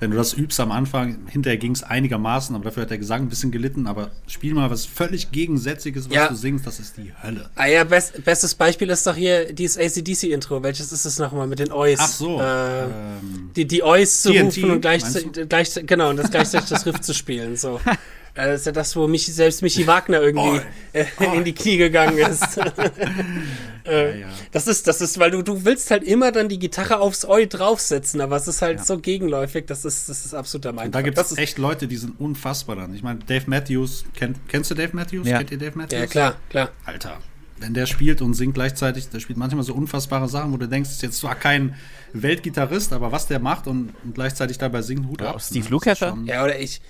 Wenn du das übst am Anfang, hinterher ging es einigermaßen, aber dafür hat der Gesang ein bisschen gelitten. Aber spiel mal was völlig Gegensätziges, was ja. du singst, das ist die Hölle. Ah ja, best, bestes Beispiel ist doch hier dieses ACDC-Intro. Welches ist es nochmal mit den Ois? Ach so. Äh, ähm, die, die Ois zu TNT, rufen und gleichzeitig, gleich, genau, und das gleichzeitig das Riff zu spielen. So. Äh, das ist ja das, wo mich, selbst Michi Wagner irgendwie äh, in die Knie gegangen ist. äh, ja, ja. Das ist, das ist, weil du, du willst halt immer dann die Gitarre aufs Eu draufsetzen, aber es ist halt ja. so gegenläufig, das ist, das ist absoluter Meinung. Da gibt es echt Leute, die sind unfassbar dann. Ich meine, Dave Matthews, kennt, kennst du Dave Matthews? Ja. Kennt ihr Dave Matthews? Ja, klar, klar. Alter, wenn der spielt und singt gleichzeitig, der spielt manchmal so unfassbare Sachen, wo du denkst, ist jetzt zwar kein Weltgitarrist, aber was der macht und, und gleichzeitig dabei singt, Hut ab. Steve Lukather? Ja, oder ich,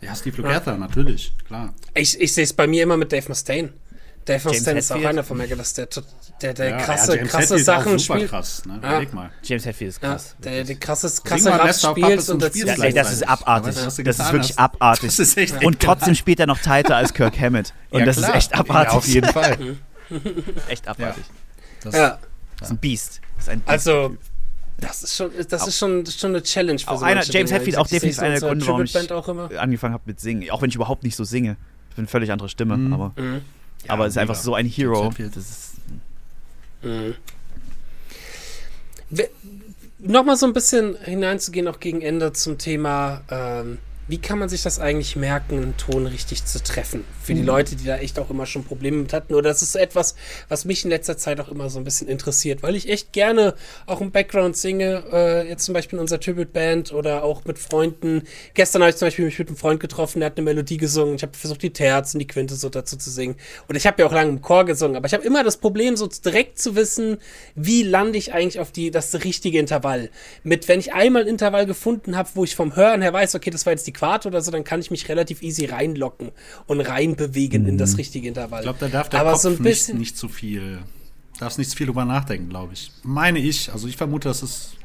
ja, Steve Lukather, ja. natürlich, klar. Ich, ich sehe es bei mir immer mit Dave Mustaine. Dave Mustaine ist auch einer von Megadeth, der, der, der ja, krasse, ja, krasse Sachen spielt. Krass, ne? ja. mal. James Hetfield ist krass. Ja, der, der krasse, krasse Raff spielt und dazu. Ja, das ist abartig. Das, das ist wirklich hast. abartig. Das ist echt und trotzdem spielt er noch tighter als Kirk Hammett. Und das ist echt abartig. auf jeden Fall. echt abartig. Das, ja. das ist ein Biest. Das ist ein Biest also, das ist schon, das ist schon, schon eine Challenge für auch so einer, James Hetfield auch definitiv einer der Gründe, warum ich angefangen habe mit Singen. Auch wenn ich überhaupt nicht so singe. Ich bin eine völlig andere Stimme, mhm. aber, mhm. Ja, aber es ist einfach so ein Hero. Das ist, mhm. Nochmal so ein bisschen hineinzugehen, auch gegen Ende zum Thema ähm, wie kann man sich das eigentlich merken, einen Ton richtig zu treffen? Für die mhm. Leute, die da echt auch immer schon Probleme mit hatten. Oder das ist etwas, was mich in letzter Zeit auch immer so ein bisschen interessiert, weil ich echt gerne auch im Background singe. Äh, jetzt zum Beispiel in unserer Tribute-Band oder auch mit Freunden. Gestern habe ich zum Beispiel mich mit einem Freund getroffen, der hat eine Melodie gesungen. Ich habe versucht, die Terzen, die Quinte so dazu zu singen. Und ich habe ja auch lange im Chor gesungen, aber ich habe immer das Problem, so direkt zu wissen, wie lande ich eigentlich auf die, das richtige Intervall. Mit, wenn ich einmal ein Intervall gefunden habe, wo ich vom Hören her weiß, okay, das war jetzt die Quart oder so, dann kann ich mich relativ easy reinlocken und reinbewegen mhm. in das mhm. richtige Intervall. Ich glaube, da darf der Aber Kopf so ein bisschen nicht, nicht zu viel, darfst nicht zu viel drüber nachdenken, glaube ich. Meine ich, also ich vermute, das ist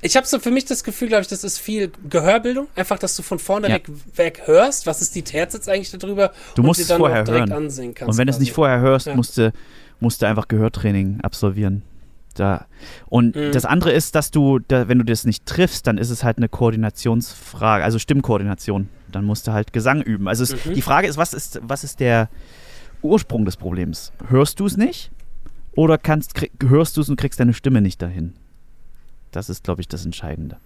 ich habe so für mich das Gefühl, glaube ich, das ist viel Gehörbildung. Einfach, dass du von vorne ja. weg, weg, hörst, was ist die Terz jetzt eigentlich darüber du musst und dann vorher direkt hören. ansehen kannst. Und wenn du es nicht vorher hörst, ja. musst, du, musst du einfach Gehörtraining absolvieren. Da. Und mhm. das andere ist, dass du, da, wenn du das nicht triffst, dann ist es halt eine Koordinationsfrage, also Stimmkoordination. Dann musst du halt Gesang üben. Also es, mhm. die Frage ist, was ist, was ist der Ursprung des Problems? Hörst du es nicht? Oder kannst, krieg, hörst du es und kriegst deine Stimme nicht dahin? Das ist, glaube ich, das Entscheidende.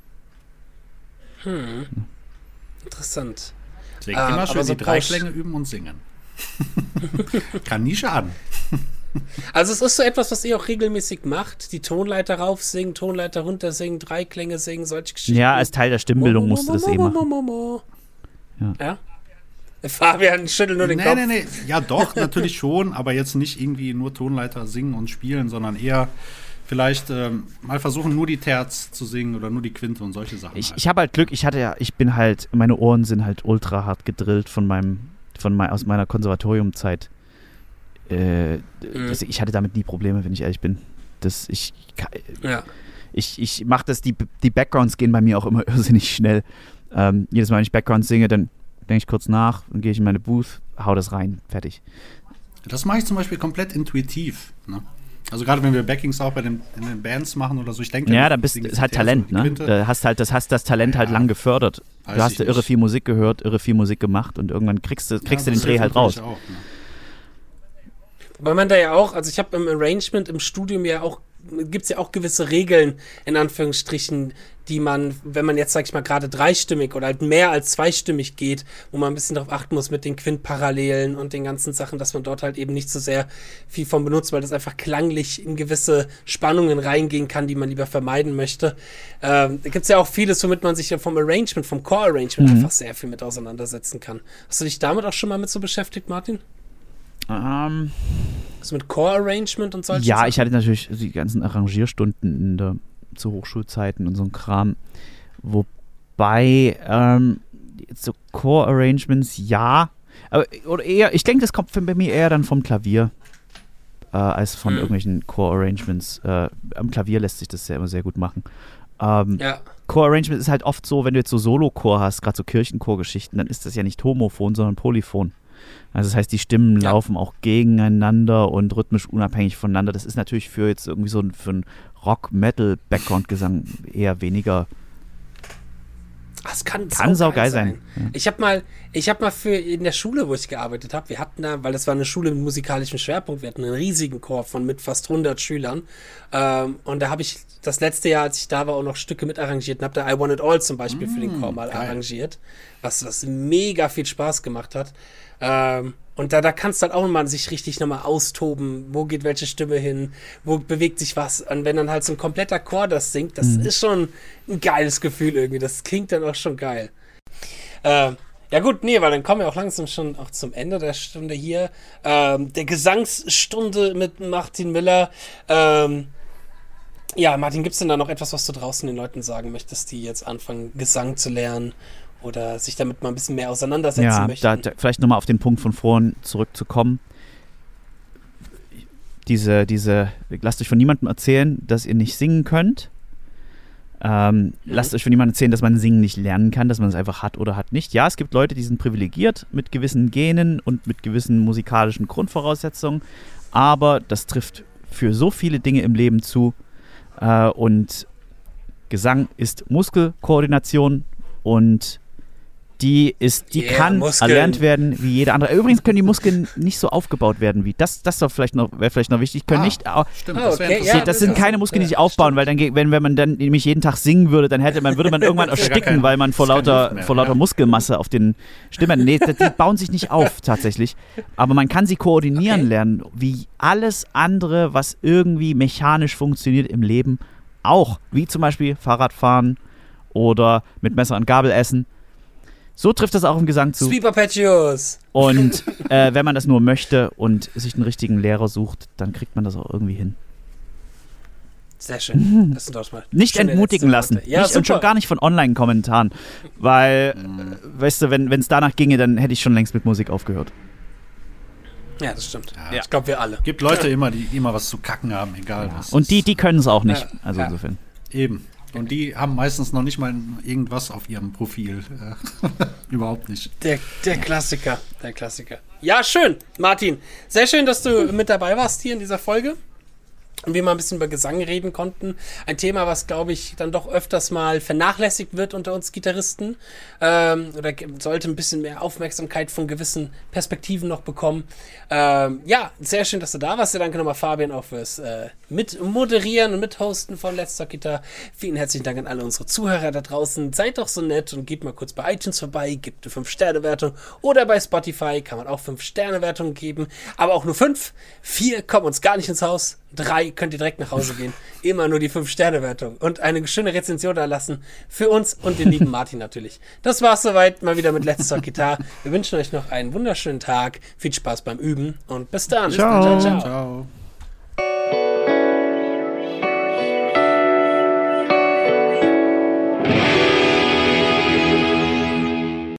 Hm. Interessant. Deswegen ah, immer schön so die Dreiklänge üben und singen. Kann nie schaden. Also es ist so etwas, was ihr auch regelmäßig macht. Die Tonleiter raufsingen, Tonleiter runtersingen, Dreiklänge singen, solche Geschichten. Ja, als Teil der Stimmbildung musst du das eh machen. Ja. ja? Fabian schüttelt nur den nee, Kopf. Nee, nee, nee. Ja, doch, natürlich schon, aber jetzt nicht irgendwie nur Tonleiter singen und spielen, sondern eher vielleicht ähm, mal versuchen, nur die Terz zu singen oder nur die Quinte und solche Sachen. Ich, halt. ich habe halt Glück, ich hatte ja, ich bin halt, meine Ohren sind halt ultra hart gedrillt von meinem von mein, aus meiner Konservatoriumzeit. Äh, Mhm. ich hatte damit nie Probleme, wenn ich ehrlich bin. Das, ich, Ja. ich, ich mache das, die, die Backgrounds gehen bei mir auch immer irrsinnig schnell. Ähm, jedes Mal, wenn ich Backgrounds singe, dann denke ich kurz nach, dann gehe ich in meine Booth, hau das rein, fertig. Das mache ich zum Beispiel komplett intuitiv. Ne? Also gerade wenn wir Backings auch bei den, in den Bands machen oder so, ich denke. Ja, dann bist du, ist halt Talent, ne? Da hast halt, das hast das Talent halt Ja. lang gefördert. Du hast ja irre nicht. viel Musik gehört, irre viel Musik gemacht und irgendwann kriegst du, kriegst du den Dreh halt raus. Auch, ne? Weil man da ja auch, also ich habe im Arrangement im Studium ja auch, gibt es ja auch gewisse Regeln, in Anführungsstrichen, die man, wenn man jetzt, sag ich mal, gerade dreistimmig oder halt mehr als zweistimmig geht, wo man ein bisschen darauf achten muss mit den Quintparallelen und den ganzen Sachen, dass man dort halt eben nicht so sehr viel von benutzt, weil das einfach klanglich in gewisse Spannungen reingehen kann, die man lieber vermeiden möchte. Ähm, da gibt es ja auch vieles, womit man sich ja vom Arrangement, vom Core-Arrangement einfach sehr viel mit auseinandersetzen kann. Hast du dich damit auch schon mal mit so beschäftigt, Martin? Ähm, Also mit Core-Arrangement und solche ja, Sachen? ich hatte natürlich die ganzen Arrangierstunden in der, zu Hochschulzeiten und so ein Kram. Wobei, ähm, so Core-Arrangements, ja. Aber, oder eher, ich denke, das kommt bei mir eher dann vom Klavier. Äh, als von Hm. irgendwelchen Core-Arrangements. Äh, am Klavier lässt sich das ja immer sehr gut machen. Ähm, Ja, Core-Arrangement ist halt oft so, wenn du jetzt so Solo-Chor hast, gerade so Kirchenchor-Geschichten, dann ist das ja nicht homophon, sondern polyphon. Also das heißt, die Stimmen Ja. laufen auch gegeneinander und rhythmisch unabhängig voneinander. Das ist natürlich für jetzt irgendwie so ein, für einen Rock-Metal-Background-Gesang eher weniger. Das kann, Kann saugeil sein. Ja. Ich habe mal, ich habe mal für in der Schule, wo ich gearbeitet habe, wir hatten da, weil das war eine Schule mit musikalischem Schwerpunkt, wir hatten einen riesigen Chor von mit fast 100 Schülern. Ähm, und da habe ich das letzte Jahr, als ich da war, auch noch Stücke mit arrangiert und habe da I Want It All zum Beispiel für den Chor mal geil. arrangiert, was, was mega viel Spaß gemacht hat. Ähm, und da, da kannst du halt auch mal sich richtig nochmal austoben, wo geht welche Stimme hin, wo bewegt sich was. Und wenn dann halt so ein kompletter Chor das singt, das ist schon ein geiles Gefühl irgendwie. Das klingt dann auch schon geil. Äh, ja gut, nee, weil dann kommen wir auch langsam schon auch zum Ende der Stunde hier. Ähm, der Gesangsstunde mit Martin Miller. Ähm, ja, Martin, gibt's denn da noch etwas, was du draußen den Leuten sagen möchtest, die jetzt anfangen, Gesang zu lernen oder sich damit mal ein bisschen mehr auseinandersetzen Ja, möchten? da, da, vielleicht nochmal auf den Punkt von vorhin zurückzukommen. Diese, diese, lasst euch von niemandem erzählen, dass ihr nicht singen könnt. Ähm, Lasst euch von niemandem erzählen, dass man Singen nicht lernen kann, dass man es einfach hat oder hat nicht. Ja, es gibt Leute, die sind privilegiert mit gewissen Genen und mit gewissen musikalischen Grundvoraussetzungen, aber das trifft für so viele Dinge im Leben zu. Äh, und Gesang ist Muskelkoordination und die ist, die Yeah, kann Muskeln. erlernt werden wie jeder andere. Übrigens können die Muskeln nicht so aufgebaut werden wie das. Das wäre vielleicht noch, wäre vielleicht noch wichtig. Können Ah, nicht, Stimmt, das wäre okay, interessant. ja, das sind keine Muskeln, die sich aufbauen, weil dann, wenn, wenn man dann nämlich jeden Tag singen würde, dann hätte man, würde man irgendwann ersticken, kein- weil man vor lauter, mehr, vor lauter ja. Muskelmasse auf den Stimmen. Nee, die die bauen sich nicht auf, tatsächlich. Aber man kann sie koordinieren Okay. lernen, wie alles andere, was irgendwie mechanisch funktioniert im Leben, auch. Wie zum Beispiel Fahrradfahren oder mit Messer und Gabel essen. So trifft das auch im Gesang zu. Sweet Arpeggios. Und äh, wenn man das nur möchte und sich einen richtigen Lehrer sucht, dann kriegt man das auch irgendwie hin. Sehr schön. Das sind doch mal Nicht entmutigen lassen. Ja, nicht, und schon gar nicht von Online-Kommentaren. Weil, äh, weißt du, wenn es danach ginge, dann hätte ich schon längst mit Musik aufgehört. Ja, das stimmt. Ja. Ich glaube, wir alle. Gibt Leute immer, die immer was zu kacken haben, egal was. Und die, die können es auch nicht. Ja, Also ja. insofern. Eben. Und die haben meistens noch nicht mal irgendwas auf ihrem Profil. Äh, Überhaupt nicht. Der, der Klassiker. Der Klassiker. Ja, schön, Martin. Sehr schön, dass du mit dabei warst hier in dieser Folge. Und wir mal ein bisschen über Gesang reden konnten. Ein Thema, was, glaube ich, dann doch öfters mal vernachlässigt wird unter uns Gitarristen. Ähm, oder sollte ein bisschen mehr Aufmerksamkeit von gewissen Perspektiven noch bekommen. Ähm, ja, sehr schön, dass du da warst. Danke nochmal, Fabian, auch fürs äh, Mitmoderieren und Mithosten von Let's Talk Guitar. Vielen herzlichen Dank an alle unsere Zuhörer da draußen. Seid doch so nett und geht mal kurz bei iTunes vorbei, gebt eine 5-Sterne-Wertung. Oder bei Spotify kann man auch 5-Sterne-Wertungen geben. Aber auch nur 5. 4 kommen uns gar nicht ins Haus. 3 könnt ihr direkt nach Hause gehen. Immer nur die 5-Sterne-Wertung. Und eine schöne Rezension da lassen. Für uns und den lieben Martin natürlich. Das war's soweit. Mal wieder mit Let's Talk Guitar. Wir wünschen euch noch einen wunderschönen Tag. Viel Spaß beim Üben und bis dann. Ciao. ciao. ciao. Ciao.